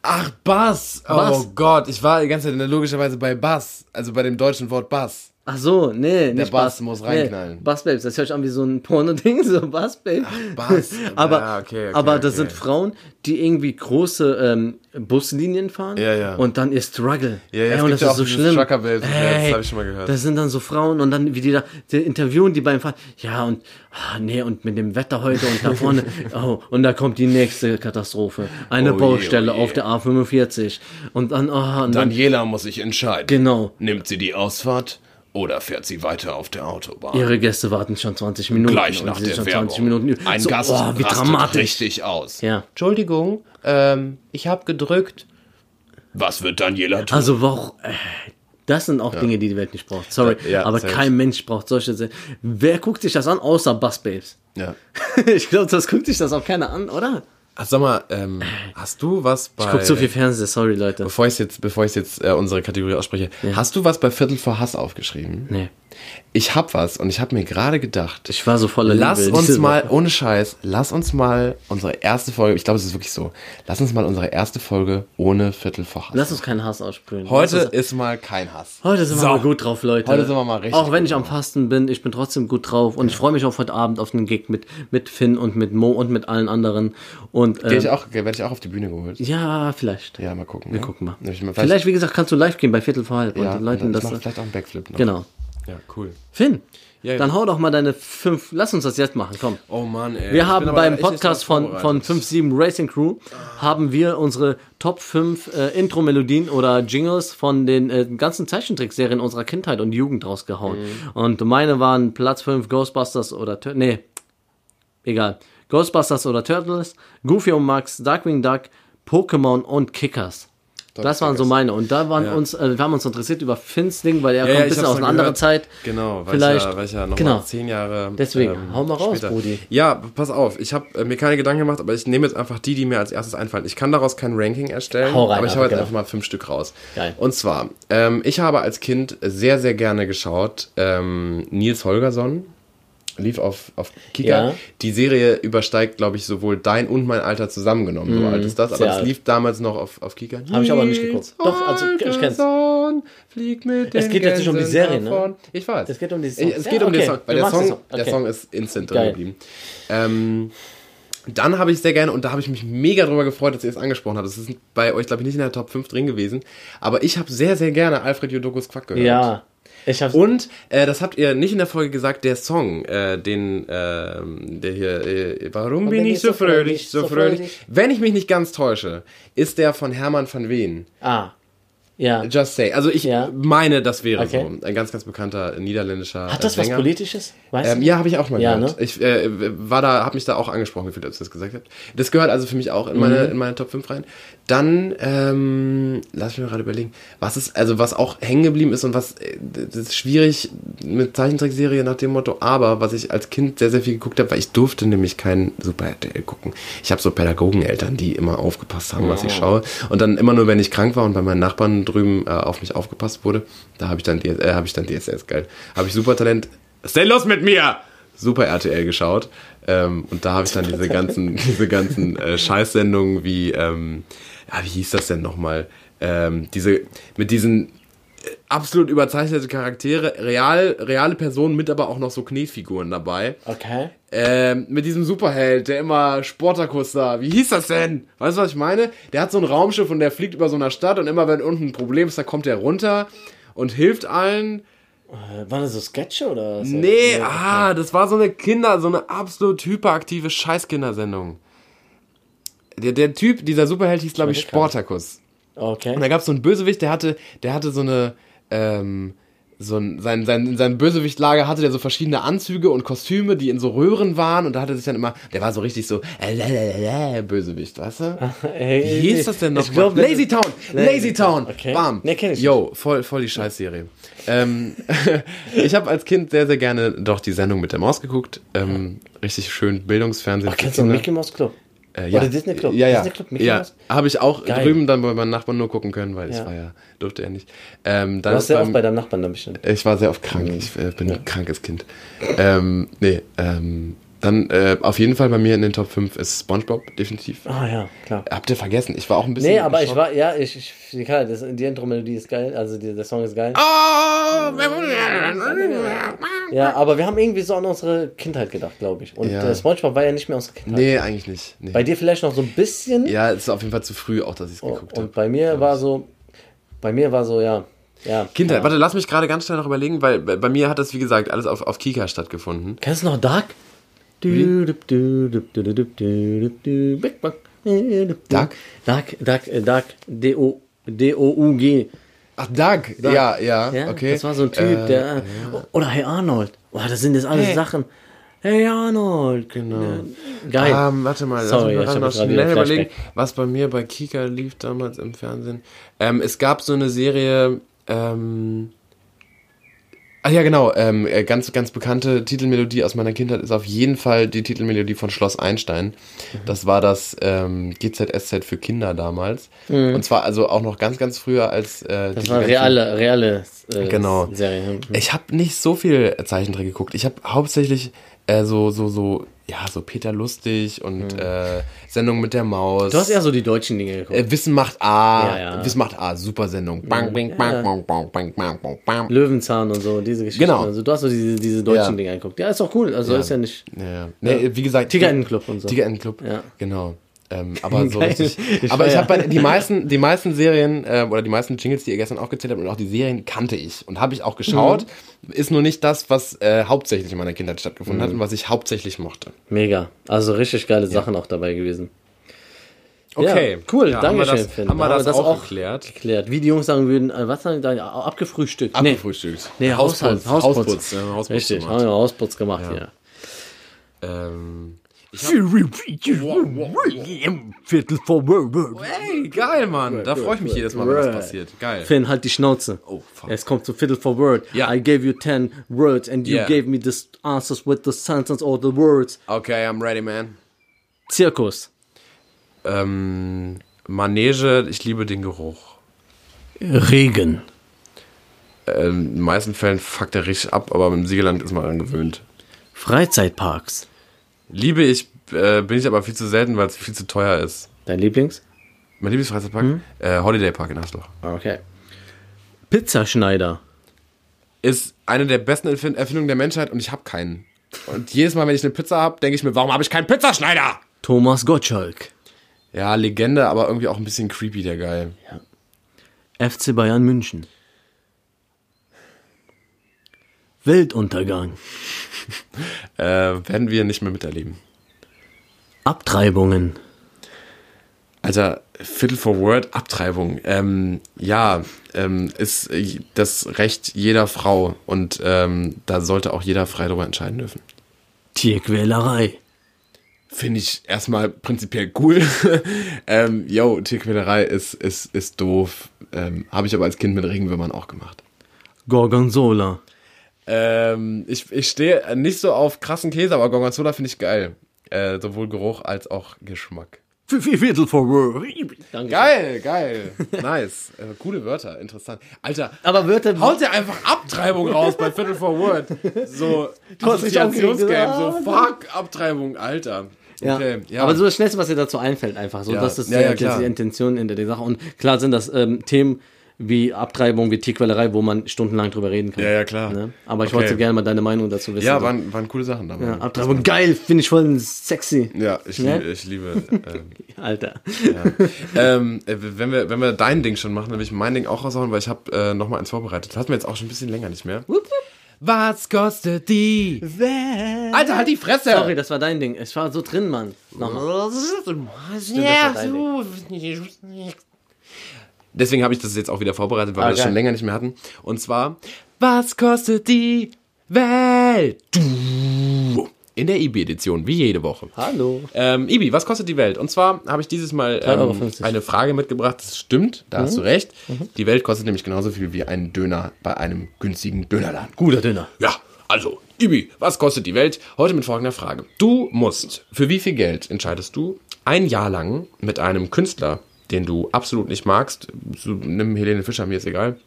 Ach, Bass. Oh Bass. Gott, ich war die ganze Zeit logischerweise bei Bass. Also bei dem deutschen Wort Bass. Ach so, nee, nicht Bass Bus. muss reinknallen. Nee, Busbabes, das hört sich an wie so ein Porno-Ding, so Busbabes. Bass. aber Ja, okay, okay, aber das okay. sind Frauen, die irgendwie große ähm, Buslinien fahren Ja, ja. und dann ihr Struggle. Ja, ja, Ey, und das ja ist so schlimm. Trucker-Bild. Ja, das Ey, hab ich schon mal gehört. Das sind dann so Frauen und dann wie die da die interviewen die beim Fahren. Ja, und ah, nee, und mit dem Wetter heute und da vorne, oh, und da kommt die nächste Katastrophe. Eine Oh je, Baustelle oh je. auf der A45. Und dann, oh, und dann Daniela muss sich entscheiden. genau. Nimmt sie die Ausfahrt oder fährt sie weiter auf der Autobahn? Ihre Gäste warten schon 20 Minuten. Gleich und nach der schon Werbung. 20 Minuten. Ein so, Gast oh, wie rastet dramatisch. richtig aus. Ja. Entschuldigung, ähm, ich habe gedrückt. Was wird Daniela tun? Also warum? Äh, das sind auch Dinge, die die Welt nicht braucht. Sorry, Ja, aber safe. kein Mensch braucht solche. Se Wer guckt sich das an, außer Bus Babes? ja. ich glaube, das guckt sich das auch keiner an, oder? Ach, sag mal, ähm, hast du was bei... Ich guck so viel Fernsehen, sorry Leute. Bevor ich jetzt, bevor ich jetzt äh, unsere Kategorie ausspreche, hast du was bei Viertel vor Hass aufgeschrieben? Nee, Ich hab was und ich habe mir gerade gedacht, ich war so voller lass Liebe. uns mal, Woche. ohne Scheiß, lass uns mal unsere erste Folge, ich glaube, es ist wirklich so, lass uns mal unsere erste Folge ohne Viertel vor Hass. Lass uns keinen Hass aussprühen. Heute uns- ist mal kein Hass. Heute sind wir So. mal gut drauf, Leute. Heute sind wir mal richtig Auch wenn ich am Fasten bin, ich bin trotzdem gut drauf. Und ich freue mich auf heute Abend auf den Gig mit, mit Finn und mit Mo und mit allen anderen. Und Geh äh, ich auch, werde ich auch auf die Bühne geholt. ja, vielleicht. Ja, mal gucken. Wir ja. gucken mal. Ja, ich mal- Vielleicht, wie gesagt, kannst du live gehen bei Viertel vor halb ja, und den Leuten das. vielleicht auch einen Backflip noch. Genau. Ja, cool. Finn, Ja, dann ja. hau doch mal deine fünf. Lass uns das jetzt machen, komm. Oh Mann, ey. Wir haben beim Podcast von, von vorbereitet. 57 Racing Crew haben wir unsere Top 5 äh, Intro-Melodien oder Jingles von den äh, ganzen Zeichentrickserien unserer Kindheit und Jugend rausgehauen. Mhm. Und meine waren Platz 5 Ghostbusters oder Tur nee, egal. Ghostbusters oder Turtles, Goofy und Max, Darkwing Duck, Pokémon und Kickers. Das waren so meine. Und da waren Ja. uns, äh, wir haben uns interessiert über Finns Ding, weil er Ja, kommt ein bisschen aus einer anderen. Zeit. Genau, weil Vielleicht. ich ja, weil ich ja noch Genau. zehn Jahre. ähm, Deswegen, hau mal raus, Brudi. Ja, pass auf, ich habe äh, mir keine Gedanken gemacht, aber ich nehme jetzt einfach die, die mir als erstes einfallen. Ich kann daraus kein Ranking erstellen, Hau rein, aber ich hau aber jetzt genau. einfach mal fünf Stück raus. Geil. Und zwar, ähm, ich habe als Kind sehr, sehr gerne geschaut, ähm, Nils Holgersson. Lief auf, auf Kika. Ja. Die Serie übersteigt, glaube ich, sowohl dein und mein Alter zusammengenommen. So alt ist das. Aber Mhm. sehr das alt. lief damals noch auf, auf Kika. Hab ich aber nicht geguckt. Doch, also, ich kenn's. Fliegt mit Es den geht jetzt nicht um die Serie, ne? davon. Ich weiß. Es geht um die Songs. Es Ja, geht um den okay. Song, weil der Song, den Song. der Okay. Song ist instant drin geblieben. Ähm, dann habe ich sehr gerne, und da habe ich mich mega drüber gefreut, dass ihr es angesprochen habt. Das ist bei euch, glaube ich, nicht in der Top 5 drin gewesen. Aber ich habe sehr, sehr gerne Alfred Jodokus Quack gehört. Ja, ich hab's. Und äh, das habt ihr nicht in der Folge gesagt, der Song, äh, den, ähm, der hier, äh, warum bin ich so fröhlich, so fröhlich? Wenn ich mich nicht ganz täusche, ist der von Hermann van Veen. Ah, Ja. Just say. Also ich Ja. meine, das wäre Okay. so. Ein ganz, ganz bekannter niederländischer Hat das äh, was Sänger. Politisches? Weißt Ähm, du? ja, habe ich auch mal Ja, gehört. ne? Ich äh, war da, habe mich da auch angesprochen gefühlt, als du das gesagt hast. Das gehört also für mich auch in meine, Mhm. in meine Top 5 rein. Dann, ähm, lass mich mal gerade überlegen, was ist, also was auch hängen geblieben ist und was, äh, das ist schwierig mit Zeichentrickserie nach dem Motto, aber was ich als Kind sehr, sehr viel geguckt habe, weil ich durfte nämlich kein Super RTL gucken. Ich habe so Pädagogeneltern, die immer aufgepasst haben, was ich schaue. Und dann immer nur, wenn ich krank war und bei meinen Nachbarn drüben äh, auf mich aufgepasst wurde, da habe ich dann, DS, äh, habe ich dann DSS, geil. Habe ich Supertalent, denn los mit mir? Super RTL geschaut. Ähm, und da habe ich dann diese ganzen, diese ganzen äh, Scheißsendungen wie, ähm, ja, wie hieß das denn nochmal? Ähm, diese, mit diesen absolut überzeichnete Charaktere, real, reale Personen mit aber auch noch so Knetfiguren dabei. Okay. Ähm, mit diesem Superheld, der immer Sportakus da. Wie hieß das denn? Weißt du, was ich meine? Der hat so ein Raumschiff und der fliegt über so einer Stadt und immer wenn unten ein Problem ist, dann kommt er runter und hilft allen. Äh, waren das so Sketche oder? So? Nee, ah, das war so eine Kinder, so eine absolut hyperaktive Scheißkindersendung. Der, der Typ, dieser Superheld hieß, glaube ich, Sportakus. Okay. Und da gab es so einen Bösewicht, der hatte, der hatte so eine, ähm, so ein, sein, sein, in seinem Bösewichtlager hatte der so verschiedene Anzüge und Kostüme, die in so Röhren waren und da hatte sich dann immer, der war so richtig so, äh, äh, äh, Bösewicht, weißt du? Wie hieß das denn noch? Glaub? Lazy Town! Lazy Town! Okay. Bam! Nee, kenn ich Yo, voll, voll die Scheißserie. ähm, ich habe als Kind sehr, sehr gerne doch die Sendung mit der Maus geguckt. Ähm, richtig schön Bildungsfernsehen. Ach, kennst du. Mickey Mouse Club? Äh, ja. Oder Disney Club? Ja, ja. Disney Club, Mickey ja. Habe ich auch Geil. drüben dann bei meinen Nachbarn nur gucken können, weil es Ja. war ja, durfte er nicht. Ähm, dann Du warst sehr beim- oft bei deinem Nachbarn dann bestimmt. ich war sehr oft krank. Mhm. Ich äh, bin ein krankes Kind. Ähm, nee, ähm, dann äh, auf jeden Fall bei mir in den Top 5 ist SpongeBob, definitiv. Ah ja, klar. Habt ihr vergessen? Ich war auch ein bisschen. Nee, aber ich war, ja, ich, ich klar, das, die Intro-Melodie ist geil, also die, der Song ist geil. Oh, Ja, aber wir haben irgendwie so an unsere Kindheit gedacht, glaube ich. Und Ja. äh, Spongebob war ja nicht mehr unsere Kindheit. nee, eigentlich nicht. Nee. Bei dir vielleicht noch so ein bisschen. ja, es ist auf jeden Fall zu früh auch, dass ich es geguckt und habe. bei mir war so, bei mir war so, ja, ja. Kindheit, ja. warte, lass mich gerade ganz schnell noch überlegen, weil bei bei mir hat das, wie gesagt, alles auf, auf Kika stattgefunden. Kennst du noch Dark? Duck? Duck, Duck, Duck, D-O-U-G. Ach, Doug. Doug. Ja, ja, ja, okay. Das war so ein Typ, äh, der. Ja. Oh, oder Hey Arnold. Boah, das sind jetzt alles hey. Sachen. Hey Arnold. Genau. Geil. Um, warte mal, Sorry, lass mich mal schnell überlegen, was bei mir bei Kika lief damals im Fernsehen. Ähm, es gab so eine Serie. Ähm, Ah ja, genau. Ähm, äh, ganz, ganz bekannte Titelmelodie aus meiner Kindheit ist auf jeden Fall die Titelmelodie von Schloss Einstein. Mhm. Das war das ähm, GZSZ für Kinder damals. Und zwar also auch noch ganz, ganz früher als äh, Mhm. Das war reale, reale äh, Genau. Serie. Mhm. Ich habe nicht so viel Zeichentrick geguckt. Ich habe hauptsächlich äh, so, so, so, ja, so Peter Lustig und mhm. äh, Sendung mit der Maus. Du hast eher so die deutschen Dinge geguckt. Äh, Wissen macht A. Ja, ja. Wissen macht A, super Sendung. Bang, bing, bang, bang, bang, bang, bang, bang, bang, Löwenzahn und so, diese Geschichten. Genau. Also, du hast so diese, diese deutschen ja. Dinge geguckt. Ja, ist auch cool. Also ist ja nicht. Ja. Nee, wie gesagt, Tiger Club und so. Tiger Club. ja. genau. Ähm, aber so Geil. richtig. Ich aber ich habe die meisten, die meisten Serien äh, oder die meisten Jingles, die ihr gestern aufgezählt habt und auch die Serien kannte ich und habe ich auch geschaut. Mhm. Ist nur nicht das, was äh, hauptsächlich in meiner Kindheit stattgefunden Mhm. hat und was ich hauptsächlich mochte. Mega. Also richtig geile Sachen auch dabei gewesen. Okay, Ja, cool, Ja, danke haben wir schön, das, Finn. haben wir Da das, auch, geklärt. Geklärt. Wie die Jungs sagen würden, äh, was sagen die da? Abgefrühstückt. Abgefrühstückt. Nee, nee Haushalt, Hausputz. Hausputz. Hausputz, ja, Hausputz Richtig, gemacht. haben wir Hausputz gemacht, ja. Ähm, Viertel vor Word. hey, geil, Mann. Da freue ich mich jedes Mal, wenn das passiert. Geil. Finn, halt die Schnauze. Oh, fuck. Es kommt zu Viertel vor Word. Ja. I gave you 10 words and you Yeah. gave me the answers with the sentence or the words. Okay, I'm ready, man. Zirkus. Ähm, Manege, ich liebe den Geruch. Regen. Ähm, in den meisten Fällen fuckt er richtig ab, aber im Siegerland ist man daran gewöhnt. Freizeitparks. Liebe ich, äh, bin ich aber viel zu selten, weil es viel zu teuer ist. Dein Lieblings? Mein Lieblingsfreizeitpark? Hm? Äh, Holiday Park in Asloch. Okay. Pizzaschneider. Ist eine der besten Erfin- Erfindungen der Menschheit und ich habe keinen. Und jedes Mal, wenn ich eine Pizza habe, denke ich mir, warum habe ich keinen Pizzaschneider? Thomas Gottschalk. Ja, Legende, aber irgendwie auch ein bisschen creepy, der Geil. FC Bayern München. Weltuntergang. Äh, werden wir nicht mehr miterleben. Abtreibungen. Alter, Viertel for Word, Abtreibung. Ähm, ja, ähm, ist äh, das Recht jeder Frau und ähm, da sollte auch jeder frei darüber entscheiden dürfen. Tierquälerei. Finde ich erstmal prinzipiell cool. ähm, yo, Tierquälerei ist, ist, ist doof. Ähm, Habe ich aber als Kind mit Regenwürmern auch gemacht. Gorgonzola. Ähm, ich ich stehe nicht so auf krassen Käse, aber Gorgonzola finde ich geil. Äh, sowohl Geruch als auch Geschmack. Viertel for Word. Danke. Geil, geil. Nice. Äh, coole Wörter, interessant. Alter, Aber Wörter haut der einfach Abtreibung raus bei Viertel for Word. So, Du hast dich Assoziationsgame, so fuck, Abtreibung, Alter. Ja. Okay, ja. Aber so das Schnellste, was dir dazu einfällt, einfach so. Ja. Das ist Ja, ja, die Intention hinter der Sache. Und klar sind das ähm, Themen wie Abtreibung, wie Tierquälerei, wo man stundenlang drüber reden kann. Ja, ja, klar. Ne? Aber ich Okay. wollte gerne mal deine Meinung dazu wissen. ja, waren, waren coole Sachen dabei. ja, Abtreibung, geil, finde ich voll sexy. Ja, ich, Ne? liebe, ich liebe. Ähm, Alter. ähm, äh, wenn, wir, wenn wir dein Ding schon machen, dann will ich mein Ding auch raushauen, weil ich habe äh, noch mal eins vorbereitet. Das hatten wir jetzt auch schon ein bisschen länger nicht mehr. Was kostet die? Alter, halt die Fresse! Sorry, das war dein Ding. Es war so drin, Mann. Nochmal. Ja, das war Deswegen habe ich das jetzt auch wieder vorbereitet, weil Ah, wir das geil. schon länger nicht mehr hatten. Und zwar, was kostet die Welt? Du. In der IB-Edition, wie jede Woche. Hallo. Ähm, Ibi, was kostet die Welt? Und zwar habe ich dieses Mal 3,50 Euro. ähm, eine Frage mitgebracht. Das stimmt, da hast du recht. Die Welt kostet nämlich genauso viel wie ein Döner bei einem günstigen Dönerladen. Guter Döner. Ja, also, Ibi, was kostet die Welt? Heute mit folgender Frage. Du musst, für wie viel Geld entscheidest du, ein Jahr lang mit einem Künstler, den du absolut nicht magst, so, nimm Helene Fischer, mir ist egal,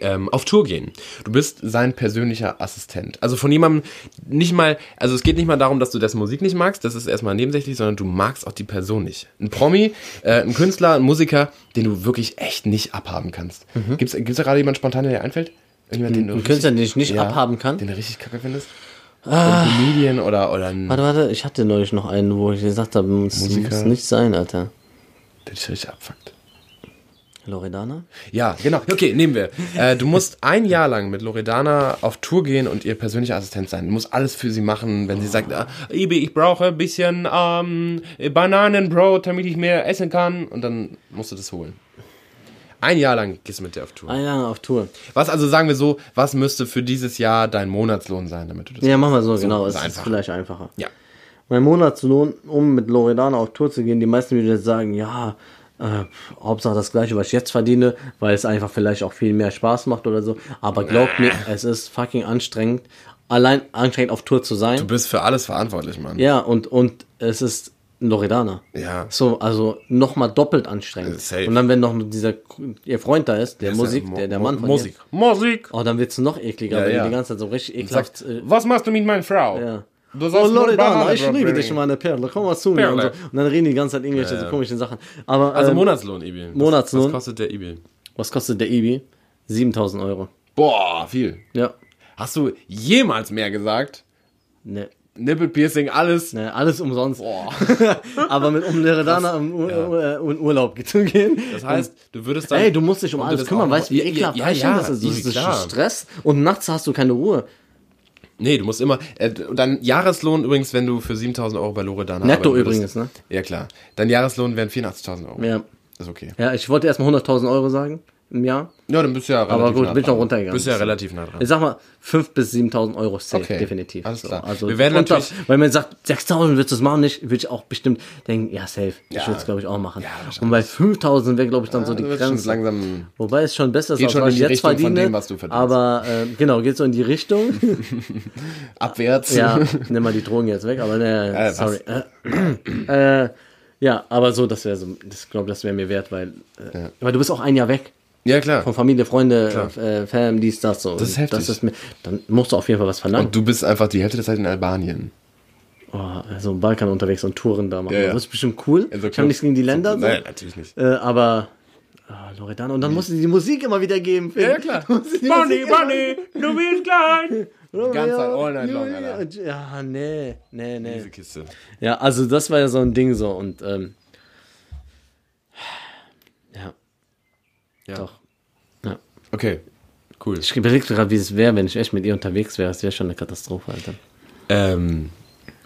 ähm, auf Tour gehen. Du bist sein persönlicher Assistent. Also von jemandem nicht mal, also es geht nicht mal darum, dass du dessen Musik nicht magst, das ist erstmal nebensächlich, sondern du magst auch die Person nicht. Ein Promi, äh, ein Künstler, ein Musiker, den du wirklich echt nicht abhaben kannst. Gibt's, gibt's da gerade jemand spontan, der dir einfällt? Irgendjemand, den du Ein richtig- Künstler, den ich nicht ja, abhaben kann. Den du richtig kacke findest? Ein Comedian oder, oder ein, Warte, warte, ich hatte neulich noch einen, wo ich gesagt habe, muss, muss nicht sein, Alter. Der dich richtig abfuckt. Loredana? Ja, genau. Okay, nehmen wir. Äh, du musst ein Jahr lang mit Loredana auf Tour gehen und ihr persönlicher Assistent sein. Du musst alles für sie machen, wenn sie sagt, ah, Ibi, ich brauche ein bisschen ähm, Bananenbrot, damit ich mehr essen kann. Und dann musst du das holen. Ein Jahr lang gehst du mit dir auf Tour. Ein Jahr auf Tour. Was also sagen wir so, was müsste für dieses Jahr dein Monatslohn sein, damit du das Ja, machen wir so, genau. ist Es ist vielleicht einfacher. Ja. Mein Monatslohn, um mit Loredana auf Tour zu gehen, die meisten würden jetzt sagen, ja, äh, Hauptsache das gleiche, was ich jetzt verdiene, weil es einfach vielleicht auch viel mehr Spaß macht oder so. Aber glaubt mir, es ist fucking anstrengend, allein anstrengend auf Tour zu sein. Du bist für alles verantwortlich, Mann. Ja, und, und es ist Loredana. Ja. So, also nochmal doppelt anstrengend. Äh, safe. Und dann, wenn noch dieser ihr Freund da ist, der ist Musik, Mo- der, der Mo- Mann von Musik. Ihr, Musik. oh, dann wird's noch ekliger, Ja, wenn ja. die die ganze Zeit so richtig ekelhaft. Sagt, Äh, was machst du mit meiner Frau? ja. Du Oh Loredana, Banane ich liebe dich, meine Perle, komm mal zu mir. Und, so. Und dann reden die ganze Zeit irgendwelche so komischen Sachen. Aber Also ähm, Monatslohn, Ibi. Was- Monatslohn. Was kostet der Ibi? was kostet der Ibi? 7000 Euro. Boah, viel. Ja. Hast du jemals mehr gesagt? Ne, Nippelpiercing, alles. ne, alles umsonst. Boah. Aber mit um Loredana im Ur Ja. In Urlaub zu gehen. Das heißt, du würdest dann. Ey, du musst dich um alles kümmern, weißt du, wie Ja, ekelhaft ja, anstrengend ja, das ist? Das ist. Stress und nachts hast du keine Ruhe. Nee, du musst immer. Äh, dein Jahreslohn übrigens, wenn du für 7000 Euro bei Loredana Netto übrigens, ne? Ja, klar. Dein Jahreslohn wären 84.000 Euro. Ja. Ist okay. Ja, ich wollte erstmal 100.000 Euro sagen im Jahr. Ja, dann bist du ja relativ Aber gut, nah bin ich dran. noch runtergegangen. Bist du ja relativ nah dran. Ich sag mal, 5.000 bis 7.000 Euro safe, Okay, definitiv. alles klar. also Wir werden unter- natürlich- Weil man sagt, 6.000 willst du es machen nicht, würde ich auch bestimmt denken, ja, safe. Ich Ja. würde es, glaube ich, auch machen. Ja. Und bei 5.000 wäre, glaube ich, dann so die schon Grenze. langsam. Wobei es schon besser ist, als schon was in ich die jetzt Richtung von verdiene. dem, was du verdienst. Aber äh, genau, geht so in die Richtung. Abwärts. ja, nimm mal die Drogen jetzt weg, aber ne, Äh, was? sorry. Äh, äh, ja, aber so, das wäre so, das glaube das wäre mir wert, weil, äh, weil du bist auch ein Jahr weg. Ja, klar. Von Familie, Freunde, äh, Fam, dies, das, so. Das ist heftig. Das ist dann musst du auf jeden Fall was verlangen. Und du bist einfach die Hälfte der Zeit in Albanien. Oh, so im Balkan unterwegs und Touren da machen. Ja, ja. Das ist bestimmt cool. Also ich habe nichts gegen die Länder. So. Nein, natürlich nicht. Äh, aber ah, Loredana. Und dann musst du die Musik immer wieder geben. Finn. Ja, klar. Immer- Bunny, du bist klein. Romeo, ganze Zeit, all night long. Alter. Ja, nee, nee, nee. Diese Kiste. Ja, also das war ja so ein Ding so und ähm, ja, Ja. doch. Ja. Okay, cool. Ich überlege gerade, wie es wäre, wenn ich echt mit ihr unterwegs wäre. Es wäre schon eine Katastrophe, Alter. Ähm,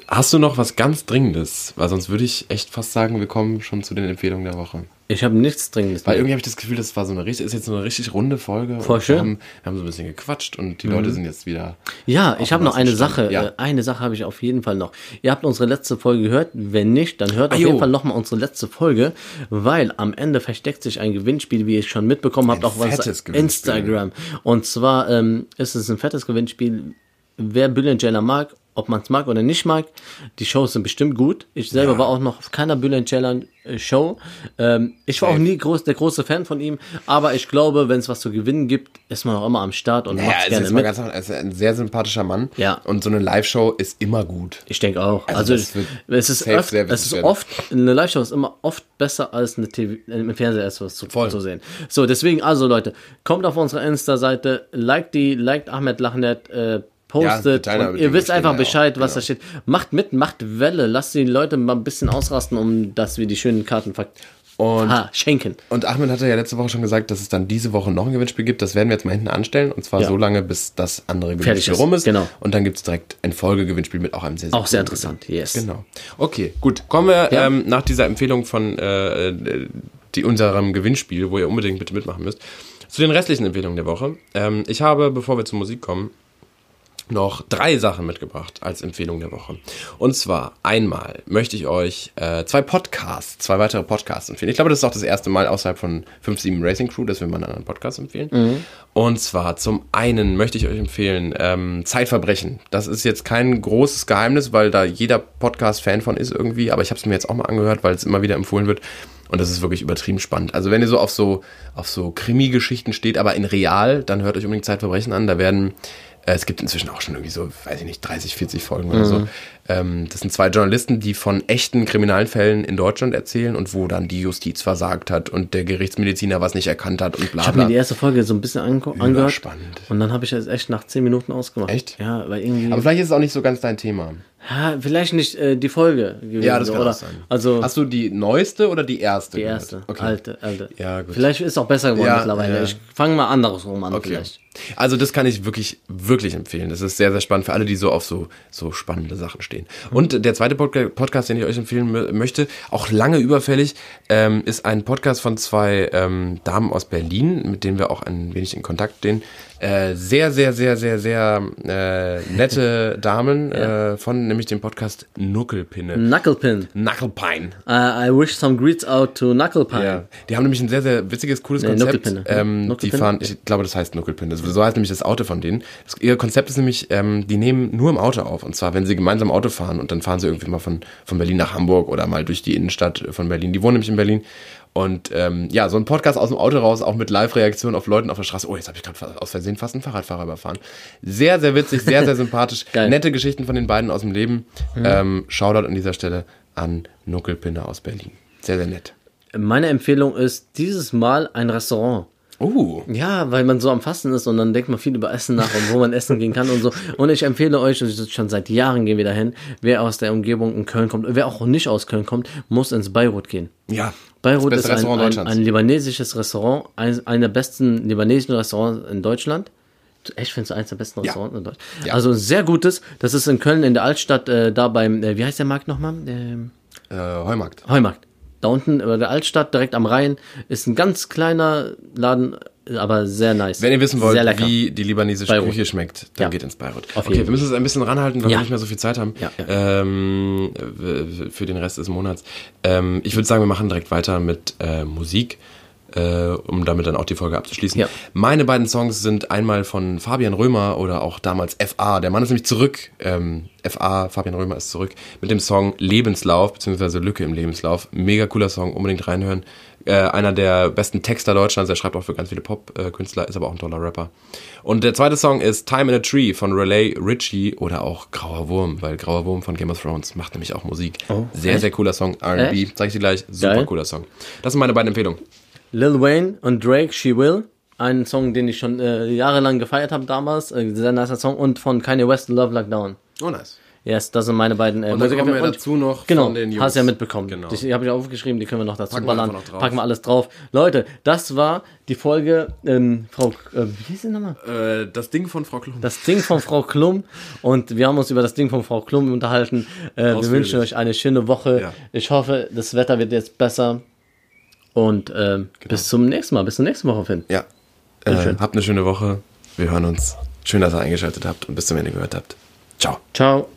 Hast du noch was ganz Dringendes? Weil sonst würde ich echt fast sagen, wir kommen schon zu den Empfehlungen der Woche. Ich habe nichts Dringendes. Weil irgendwie habe ich das Gefühl, das war so eine richtig, ist jetzt so eine richtig runde Folge. Voll schön. Wir haben, wir haben so ein bisschen gequatscht und die Leute sind jetzt wieder. Ja, ich habe noch eine Stand. Sache. Ja. Äh, eine Sache habe ich auf jeden Fall noch. Ihr habt unsere letzte Folge gehört. Wenn nicht, dann hört auf jo. jeden Fall nochmal unsere letzte Folge, weil am Ende versteckt sich ein Gewinnspiel, wie ihr schon mitbekommen habt, Ein auf fettes Gewinnspiel. Instagram. Und zwar ähm, ist es ein fettes Gewinnspiel. Wer Bülent Ceylan mag, ob man es mag oder nicht mag, die Shows sind bestimmt gut. Ich selber Ja. war auch noch auf keiner Bülent Ceylan äh, Show. Ähm, ich war auch Safe. nie groß, der große Fan von ihm, aber ich glaube, wenn es was zu gewinnen gibt, ist man auch immer am Start und Ja, macht gerne mit. ganz er ist ein sehr sympathischer Mann. Ja. Und so eine Live-Show ist immer gut. Ich denke auch. Also Also, es ist, oft, es ist oft, eine Live-Show ist immer oft besser als eine TV, äh, im Fernseher erst was zu, zu sehen. So, deswegen, also Leute, kommt auf unsere Insta-Seite, liked die, liked Ahmed Lachnet, äh, postet mit ihr wisst einfach ja auch, Bescheid, was genau. da steht. Macht mit, macht Welle, lasst die Leute mal ein bisschen ausrasten, um dass wir die schönen Karten ver Und, ha, schenken. und Ahmed hatte ja letzte Woche schon gesagt, dass es dann diese Woche noch ein Gewinnspiel gibt. Das werden wir jetzt mal hinten anstellen. Und zwar Ja. so lange, bis das andere Fertig Gewinnspiel ist, rum ist. genau. Und dann gibt es direkt ein Folgegewinnspiel mit auch einem sehr, sehr Auch sehr interessant, yes. Genau. Okay, gut. Kommen wir Ja. ähm, nach dieser Empfehlung von äh, äh, die, unserem Gewinnspiel, wo ihr unbedingt bitte mitmachen müsst, zu den restlichen Empfehlungen der Woche. Ähm, ich habe, bevor wir zur Musik kommen, noch drei Sachen mitgebracht als Empfehlung der Woche. Und zwar einmal möchte ich euch äh, zwei Podcasts, zwei weitere Podcasts empfehlen. Ich glaube, das ist auch das erste Mal außerhalb von 5-7 Racing Crew, dass wir mal einen anderen Podcast empfehlen. Und zwar zum einen möchte ich euch empfehlen ähm, Zeitverbrechen. Das ist jetzt kein großes Geheimnis, weil da jeder Podcast Fan von ist irgendwie, aber ich habe es mir jetzt auch mal angehört, weil es immer wieder empfohlen wird. Und das ist wirklich übertrieben spannend. Also wenn ihr so auf so auf so Krimi-Geschichten steht, aber in real, dann hört euch unbedingt Zeitverbrechen an. Da werden es gibt inzwischen auch schon irgendwie so, weiß ich nicht, 30, 40 Folgen oder so. Ähm, das sind zwei Journalisten, die von echten kriminalen Fällen in Deutschland erzählen und wo dann die Justiz versagt hat und der Gerichtsmediziner was nicht erkannt hat und bla Ich habe mir bla. die erste Folge so ein bisschen ange angehört. spannend. Und dann habe ich es echt nach 10 Minuten ausgemacht. Echt? Ja, weil irgendwie. Aber vielleicht ist es auch nicht so ganz dein Thema. Ja, vielleicht nicht äh, die Folge gewesen. Ja, das kann oder? sein. Also Hast du die neueste oder die erste? die gehört? erste, Okay. alte, alte. Ja, gut. Vielleicht ist es auch besser geworden Ja, mittlerweile. ja. Ich fange mal andersrum an Okay. vielleicht. Also das kann ich wirklich, wirklich empfehlen. Das ist sehr, sehr spannend für alle, die so auf so, so spannende Sachen stehen. Und der zweite Podca- Podcast, den ich euch empfehlen mö- möchte, auch lange überfällig, ähm, ist ein Podcast von zwei ähm, Damen aus Berlin, mit denen wir auch ein wenig in Kontakt stehen. Äh, sehr, sehr, sehr, sehr, sehr äh, nette Damen äh, von nämlich dem Podcast Nuckelpinne. Knucklepin. Knucklepine. Uh, I wish some greets out to Knucklepine. Ja, die haben nämlich ein sehr, sehr witziges, cooles Nee, Konzept. Nuckelpinne. Ähm, die Nuckelpinne? fahren, ich glaube, das heißt Nuckelpinne. Das- So heißt nämlich das Auto von denen. Das, ihr Konzept ist nämlich, ähm, die nehmen nur im Auto auf. Und zwar, wenn sie gemeinsam Auto fahren und dann fahren sie irgendwie mal von, von Berlin nach Hamburg oder mal durch die Innenstadt von Berlin. Die wohnen nämlich in Berlin. Und ähm, ja, so ein Podcast aus dem Auto raus, auch mit Live-Reaktionen auf Leuten auf der Straße. Oh, jetzt habe ich gerade aus Versehen fast einen Fahrradfahrer überfahren. Sehr, sehr witzig, sehr, sehr sympathisch. Nette Geschichten von den beiden aus dem Leben. Ähm, Shoutout an dieser Stelle an Nuckelpinne aus Berlin. Sehr, sehr nett. Meine Empfehlung ist dieses Mal ein Restaurant. Oh. Ja, weil man so am Fasten ist und dann denkt man viel über Essen nach und wo man essen gehen kann und so. Und ich empfehle euch, und schon seit Jahren gehen wir dahin, wer aus der Umgebung in Köln kommt, wer auch nicht aus Köln kommt, muss ins Beirut gehen. Ja. Beirut ist ein, ein, ein libanesisches Restaurant, ein, einer der besten libanesischen Restaurants in Deutschland. Echt, findest du eins der besten Ja. Restaurants in Deutschland? Ja. Also ein sehr gutes. Das ist in Köln in der Altstadt, äh, da beim, äh, wie heißt der Markt nochmal? Ähm, Äh, Heumarkt. Heumarkt. Da unten über der Altstadt, direkt am Rhein, ist ein ganz kleiner Laden, aber sehr nice. Wenn ihr wissen wollt, wie die libanesische Beirut. Küche schmeckt, dann Ja. geht ins Beirut. Auf okay, wir müssen es ein bisschen ranhalten, weil Ja. wir nicht mehr so viel Zeit haben Ja. Ähm, für den Rest des Monats. Ähm, ich würde sagen, wir machen direkt weiter mit äh, Musik. Äh, um damit dann auch die Folge abzuschließen. Ja. Meine beiden Songs sind einmal von Fabian Römer oder auch damals FA. Der Mann ist nämlich zurück. Ähm, FA, Fabian Römer ist zurück mit dem Song Lebenslauf, beziehungsweise Lücke im Lebenslauf. Mega cooler Song, unbedingt reinhören. Äh, einer der besten Texter Deutschlands, er schreibt auch für ganz viele Pop-Künstler, ist aber auch ein toller Rapper. Und der zweite Song ist Time in a Tree von Relay Richie oder auch Grauer Wurm, weil Grauer Wurm von Game of Thrones macht nämlich auch Musik. sehr, echt? sehr cooler Song. R&B, sag ich dir gleich, super Geil. cooler Song. Das sind meine beiden Empfehlungen. Lil Wayne und Drake, She Will. Ein Song, den ich schon äh, jahrelang gefeiert habe damals. Äh, sehr nicer Song. Und von Kanye West, Love Lockdown. Oh, nice. Yes, das sind meine beiden äh, Und dann kommen wir Und- dazu noch Genau, von den Jungs. hast du ja mitbekommen. Genau. Die habe ich aufgeschrieben, die können wir noch dazu Packen wir ballern. einfach noch drauf. Packen wir alles drauf. Leute, das war die Folge, ähm, Frau, äh, wie hieß sie nochmal? Äh, das Ding von Frau Klum. Das Ding von Frau Klum. Und wir haben uns über das Ding von Frau Klum unterhalten. Äh, wir wünschen euch eine schöne Woche. Ja. Ich hoffe, das Wetter wird jetzt besser. Und ähm, bis zum nächsten Mal. Bis zur nächsten Woche, Finn. ja. Äh, habt eine schöne Woche. Wir hören uns. Schön, dass ihr eingeschaltet habt und bis zum Ende gehört habt. Ciao. Ciao.